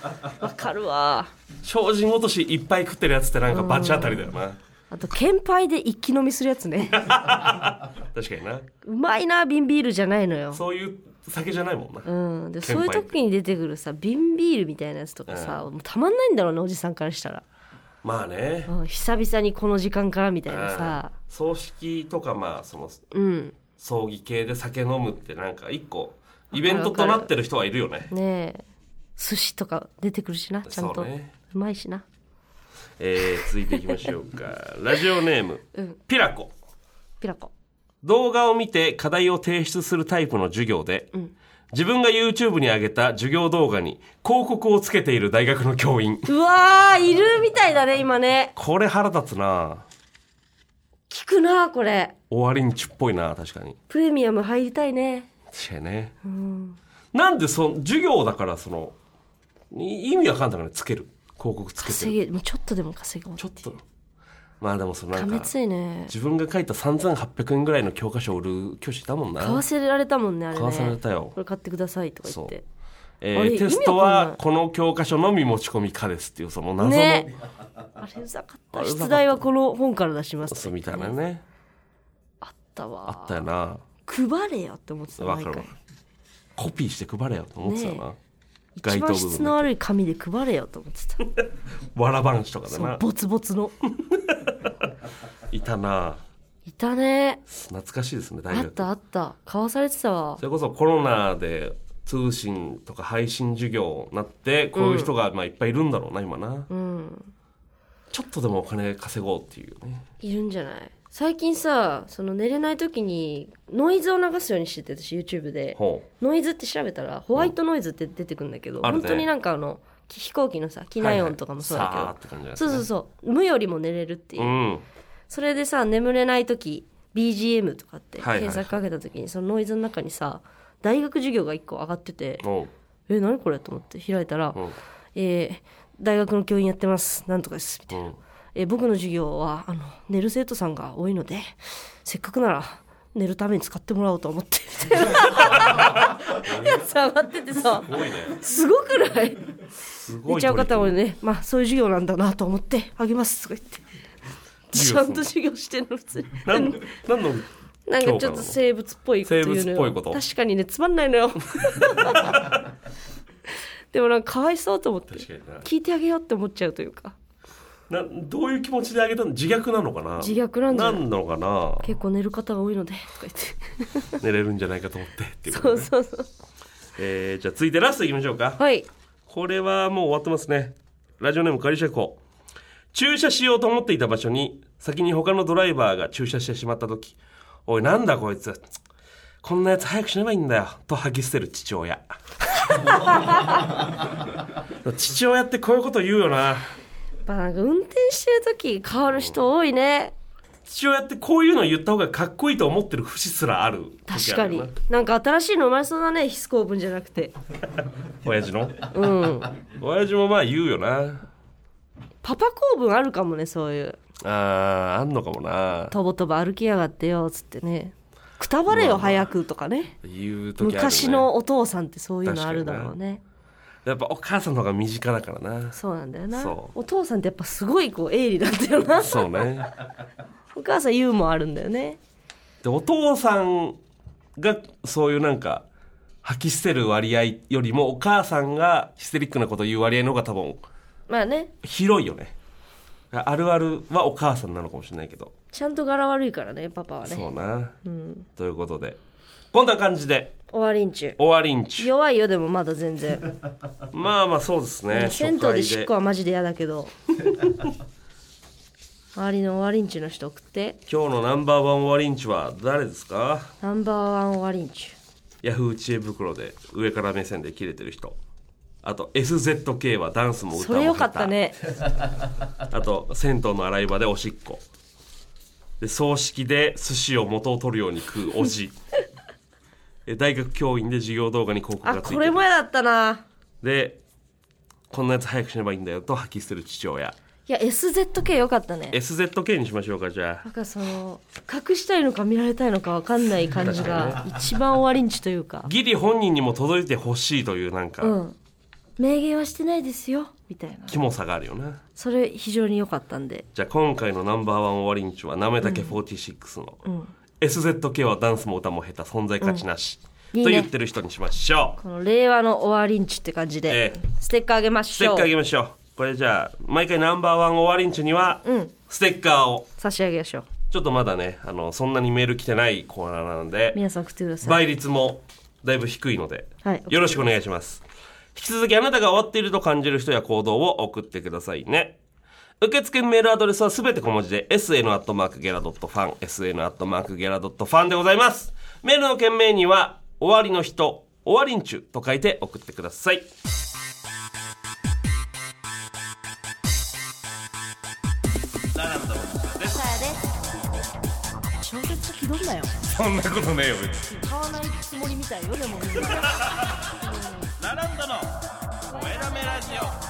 かるわ。精進落としいっぱい食ってるやつってなんかバチ当たりだよな。あと献杯で一気飲みするやつね。確かにな。うまいな瓶ビールじゃないのよ。そういう酒じゃないもんな、うん、でそういう時に出てくるさ瓶ビールみたいなやつとかさ、もうたまんないんだろうねおじさんからしたら、まあね。うん、久々にこの時間からみたいなさ。葬式とかまあそのうん。葬儀系で酒飲むってなんか一個イベントとなってる人はいるよね。ねえ。寿司とか出てくるしなちゃんと。う,、まいしな。えー、続いていきましょうか。ラジオネーム、うん。ピラコ。ピラコ。動画を見て課題を提出するタイプの授業で、自分が YouTube に上げた授業動画に広告をつけている大学の教員。うわーいるみたいだね今ね。これ腹立つな。聞くなこれ。終わりにちっぽいな確かに。プレミアム入りたいね。確かにね、なんでその授業だからそのい意味わかんないからつける。広告つけてる。稼げもうちょっとでも稼ごう。ちょっとまあでもそのなんか破滅いね。自分が書いた3800円ぐらいの教科書を売る教師いたもんな。買わせられたもんねあれね。買わされたよ。これ買ってくださいとか言って。あれえーテストはいこの教科書のみ持ち込み可ですっていうその謎の、ね。あれうざかった。あれうざかった。出題はこの本から出します。そうみたいなね。あったわ。あったよな。配れよって思ってたわかるわ。コピーして配れよと思ってたよな、ね一番部分だ質の悪い紙で配れよと思ってた。けわらばんしとかでな。そうボツボツの。いたな。いたね。懐かしいですね大学。あったあった。買わされてたわ。それこそコロナで通信とか配信授業になってこういう人がまあいっぱいいるんだろうな今な、うん。ちょっとでもお金稼ごうっていうね。いるんじゃない？最近さその寝れない時にノイズを流すようにしてて私 YouTube で。ほノイズって調べたらホワイトノイズって出てくるんだけど、あるね。本当になんかあの飛行機のさ機う内音とかもそうだけど、はいはいさーって感じなんですね。そうそうそう。無よりも寝れるっていう、うん。それでさ眠れない時 BGM とかってはいはい検索かけた時にそのノイズの中にさ大学授業が1個上がってておう。え何これと思って開いたら、う。んえー大学の教員やってます。なんとかです。みたいな、うんえー僕の授業はあの寝る生徒さんが多いのでせっかくなら寝るために使ってもらおうと思ってやつ上がっててさすごいね。すごくない？寝ちゃう方もねまあそういう授業なんだなと思ってあげますとか言って。ちゃんと授業してんの普通に。何のなんかちょっと生物っぽいこと言うのよ。生物っぽいこと？確かにねつまんないのよ。でもなんかかわいそうと思って聞いてあげようって思っちゃうというかなどういう気持ちであげたの？自虐なのかな？自虐なんじゃない？なんのかな？結構寝る方が多いのでとか言って。寝れるんじゃないかと思って。っていうこそとね。うそうそう。えーじゃあ続いてラストいきましょうか。はい。これはもう終わってますね。ラジオネームカリシャコ駐車しようと思っていた場所に先に他のドライバーが駐車してしまった時。おいなんだこいつ。こんなやつ早く死ねばいいんだよ。と吐き捨てる父親。父親ってこういうこと言うよなぱなんか運転してる時変わる人多いね。父親ってこういうの言った方がかっこいいと思ってる節すらある時確かに。ななんか新しいの生まれそうだね必須公文じゃなくて。親父の？うん。親父もまあ言うよな。パパ公文あるかもねそういう。あーあんのかもな。とぼとぼ歩きやがってよつってね。くたばれよ早くとかね。言う時ある、ね、昔のお父さんってそういうのあるだろうねやっぱお母さんの方が身近だからな。そうなんだよな。そう。お父さんってやっぱすごいこう鋭利なんだよな。そうね。お母さんユーモアあるんだよね。でお父さんがそういうなんか吐き捨てる割合よりもお母さんがヒステリックなこと言う割合の方が多分まあね。広いよね。あるあるはお母さんなのかもしれないけど、ちゃんと柄悪いからねパパはね。そうな、ということで。こんな感じで終わりんち。ゅ終わりんち。ゅ弱いよでもまだ全然。まあまあそうですね。銭湯でしっこはマジで嫌だけど。周りの終わりんちゅの人送って。今日のナンバーワン終わりんちゅは誰ですか？ナンバーワン終わりんち。ゅヤフー知恵袋で上から目線で切れてる人。あと SZK はダンスも歌もそれよかったね。あと銭湯の洗い場でおしっこ。で葬式で寿司を元を取るように食うおじ。え大学教員で授業動画に広告がついてる。れも嫌だったな。でこんなやつ早く死ねばいいんだよと吐き捨てる父親。いや SZK よかったね。SZK にしましょうかじゃあ。なんかその隠したいのか見られたいのか分かんない感じが一番終わりんちというか。ギリ本人にも届いてほしいというなんか、うん。明言はしてないですよみたいな。キモさがあるよな。それ非常に良かったんで。じゃあ今回のナンバーワン終わりんちはなめたけ46の、ん SZK はダンスも歌も下手存在価値なし、いいね。と言ってる人にしましょう。この令和の終わりんちって感じで、ええ。ステッカーあげましょう。ステッカーあげましょう。これじゃあ毎回ナンバーワン終わりんちには、うんステッカーを。差し上げましょう。ちょっとまだねあのそんなにメール来てないコーナーなので皆さん送ってください倍率もだいぶ低いので、はい。よろしくお願いします。引き続きあなたが終わっていると感じる人や行動を送ってくださいね受付メールアドレスはすべて小文字で sn.gera.fan sn.gera.fan でございます。メールの件名には終わりの人終わりんちゅと書いて送ってください。ラランドの時間です。小説気取んなよ。そんなことねえよ別に。買わないつもりみたいよでも ラランドの声だめラジオ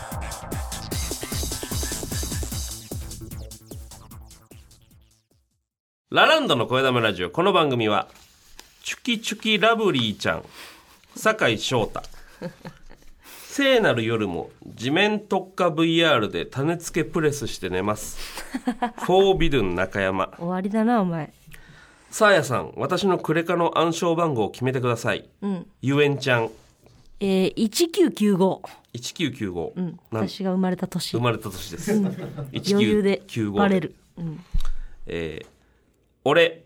ラランドの声だめラジオ。この番組はチュキチュキラブリーちゃん酒井翔太 聖なる夜も地面特化 VR で種付けプレスして寝ます。フォービドゥン中山。終わりだなお前。さあやさん私のクレカの暗証番号を決めてください、ゆえんちゃん。えー、1995 1995、うん。私が生まれた年。生まれた年です、余裕で1995バレる、うん、えー俺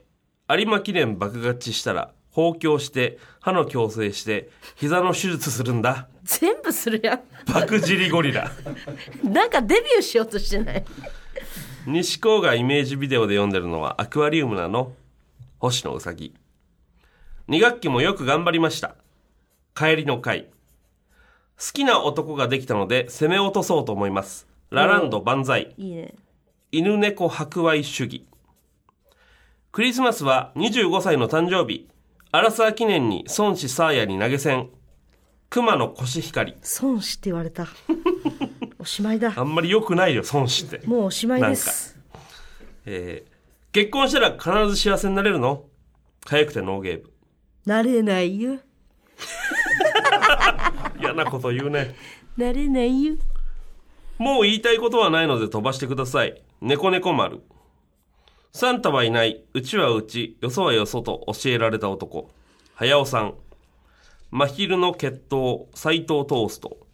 有馬記念爆勝ちしたら放狂して歯の矯正して膝の手術するんだ。全部するやん。爆尻ゴリラ。なんかデビューしようとしてない？西高がイメージビデオで読んでるのはアクアリウムなの？星野うさぎ。2学期もよく頑張りました。帰りの会。好きな男ができたので攻め落とそうと思います。ラランド万歳。いいね。犬猫博愛主義クリスマスは25歳の誕生日。アラサー記念に孫子サーヤに投げ銭。熊のコシヒカリ。孫子って言われた。おしまいだ。あんまり良くないよ孫子って。もうおしまいです。えー結婚したら必ず幸せになれるの？かゆくてノーゲーム。なれないよ。嫌なこと言うね。なれないよ。もう言いたいことはないので飛ばしてください。猫猫丸サンタはいない。うちはうち。よそはよそと教えられた男。早尾さん。真昼の決闘斎藤トースト。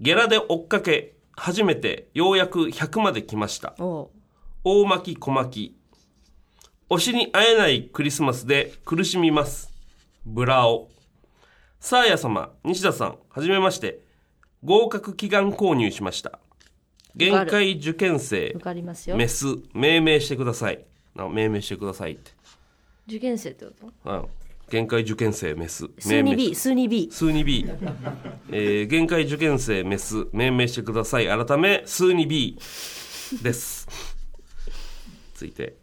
ゲラで追っかけ。初めてようやく100まで来ました。大巻き小巻。き推しに会えないクリスマスで苦しみます。ブラオ。サーヤ様西田さんはじめまして。合格祈願購入しました限界受験生受かりますよ。メス命名してください。あ命名してくださいって。受験生ってこと？うん。限界受験生メス。数に B 数に B 数に B、えー、限界受験生メス命名してください。改め数に B です。続いて。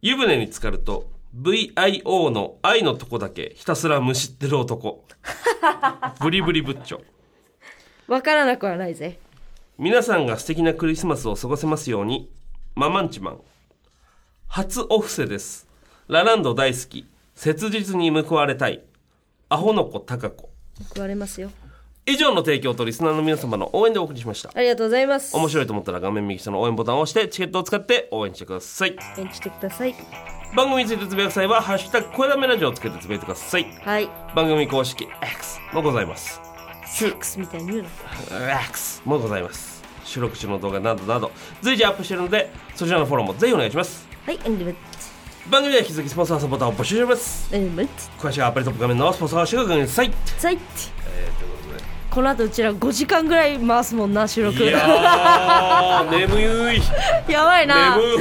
湯船に浸かると VIO の愛のとこだけひたすらむしってる男。ブリブリブッチョわからなくはないぜ皆さんが素敵なクリスマスを過ごせますように。ママンチマン。初お布施です。ラランド大好き。切実に報われたい。アホの子高子。報われますよ。以上の提供とリスナーの皆様の応援でお送りしました。ありがとうございます。面白いと思ったら画面右下の応援ボタンを押してチケットを使って応援してください。演じてください。番組についてつぶやく際は「ハッシュタグ声だめラジオ」をつけてつぶやいてください。はい。番組公式 X もございます。セックスみたいに言うな。X もございます収録中の動画などなど随時アップしているのでそちらのフォローもぜひお願いします。はいエンディメッ番組では引き続きスポンサーサポーターを募集します。トエンディメット詳しくはアプリトップ画面のスポンサーをしてください。さい。ってこの後うちら5時間ぐらい回すもんな収録。いやー眠い。やばいな。眠い。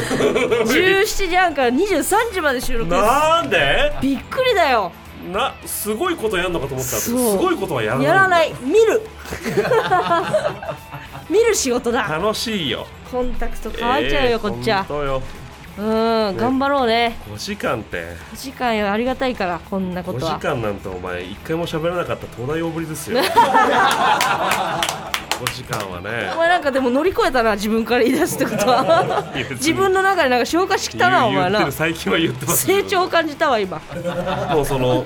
17時半から23時まで収録です。なんで？びっくりだよ。なすごいことやんのかと思った。らすごいことはやらない。やらない。見る 見る仕事だ。楽しいよ。コンタクト乾いちゃうよ、えーこっちは。ほんとよ。うん頑張ろうね。5時間って。お時間よありがたいからこんなこ5とは。時間なんてお前一回も喋らなかった東大大ぶりですよ。5時間はね。お前なんかでも乗り越えたな自分から言い出すってことは。自分の中でなんか消化してきたなお前な。最近は言ってます成長を感じたわ今。もうその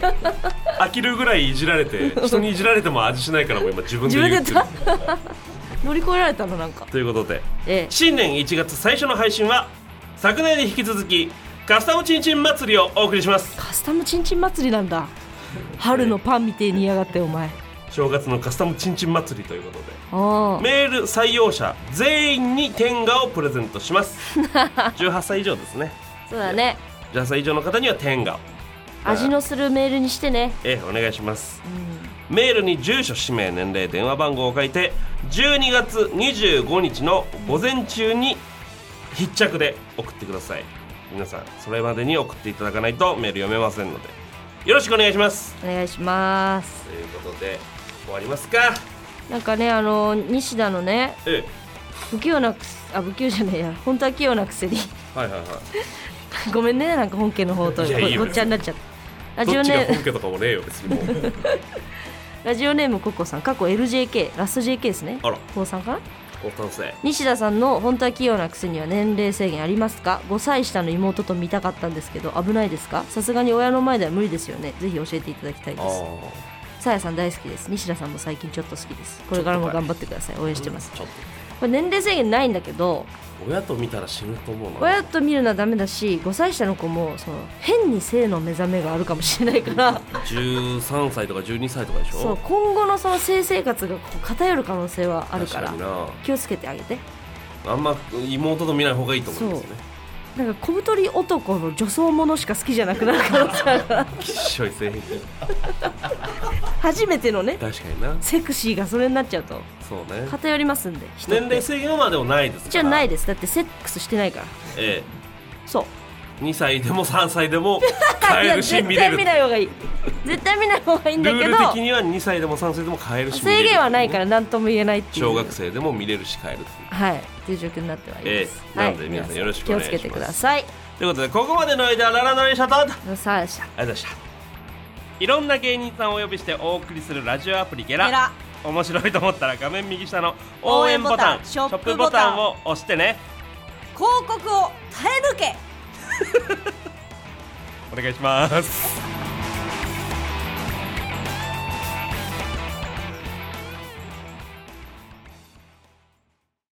飽きるぐらいいじられて人にいじられても味しないからもう今自分で自分で言ってる。言った？乗り越えられたのなんか。ということでええ。新年1月最初の配信は昨年に引き続きカスタムチンチン祭りをお送りします。カスタムチンチン祭りなんだ。春のパンみてえに嫌がってお前。正月のカスタムチンチン祭りということでメール採用者全員に天下をプレゼントします。18歳以上ですね。そうだね。18歳以上の方には天下を。味のするメールにしてね。ええお願いします、メールに住所氏名年齢電話番号を書いて12月25日の午前中に必着で送ってください。皆さんそれまでに送っていただかないとメール読めませんのでよろしくお願いします。お願いします。ということで終わりますか。なんかねあの西田のねええ。不器用なくせあ不器用じゃねえや本当は器用なくせに。はいはいはい。ごめんねなんか本家の方とごごっちゃになっちゃった。ラジオどっちがネーム本家とかもねえよ別にもう ラジオネームココさん過去 LJK ラスト JK ですね。あら。高さんかな？西田さんの本当は器用なくせには年齢制限ありますか？5歳下の妹と見たかったんですけど危ないですか？さすがに親の前では無理ですよね。ぜひ教えていただきたいあです。さやさん大好きです。西田さんも最近ちょっと好きです。これからも頑張ってください。応援してます。ちょっこれ年齢制限ないんだけどと親と見たら死ぬと思うな。親と見るのはダメだし5歳下の子もその変に性の目覚めがあるかもしれないから。13歳とか12歳とかでしょ？そう今後のその性生活がこう偏る可能性はあるから。気をつけてあげて。あんま妹と見ない方がいいと思いますねなんか小太り男の女装ものしか好きじゃなくなる可能性い性癖初めてのね。確かにな。セクシーがそれになっちゃうと。そうね。偏りますんで年齢制限はまあでもないですから。じゃないです。だってセックスしてないから。えそう。え2歳でも3歳でも い買えやるし見れる絶対見ない方がいい。絶対見ない方がいいんだルけどール的には2歳でも3歳でも買えるし見れる制限はないから何とも言えないっていう。小学生でも見れるし買えるっていう。はい。っていう状況になってはいます、ええはいなので皆さんよろしくお願いします。気をつけてください。ということでここまでの間ララナレーションと。ありがとうございました。いろんな芸人さんをお呼びしてお送りするラジオアプリゲラ。ゲラ。面白いと思ったら画面右下の応援ボタン応援ボタンショップボタンを押してね。広告を耐え抜けお願いします。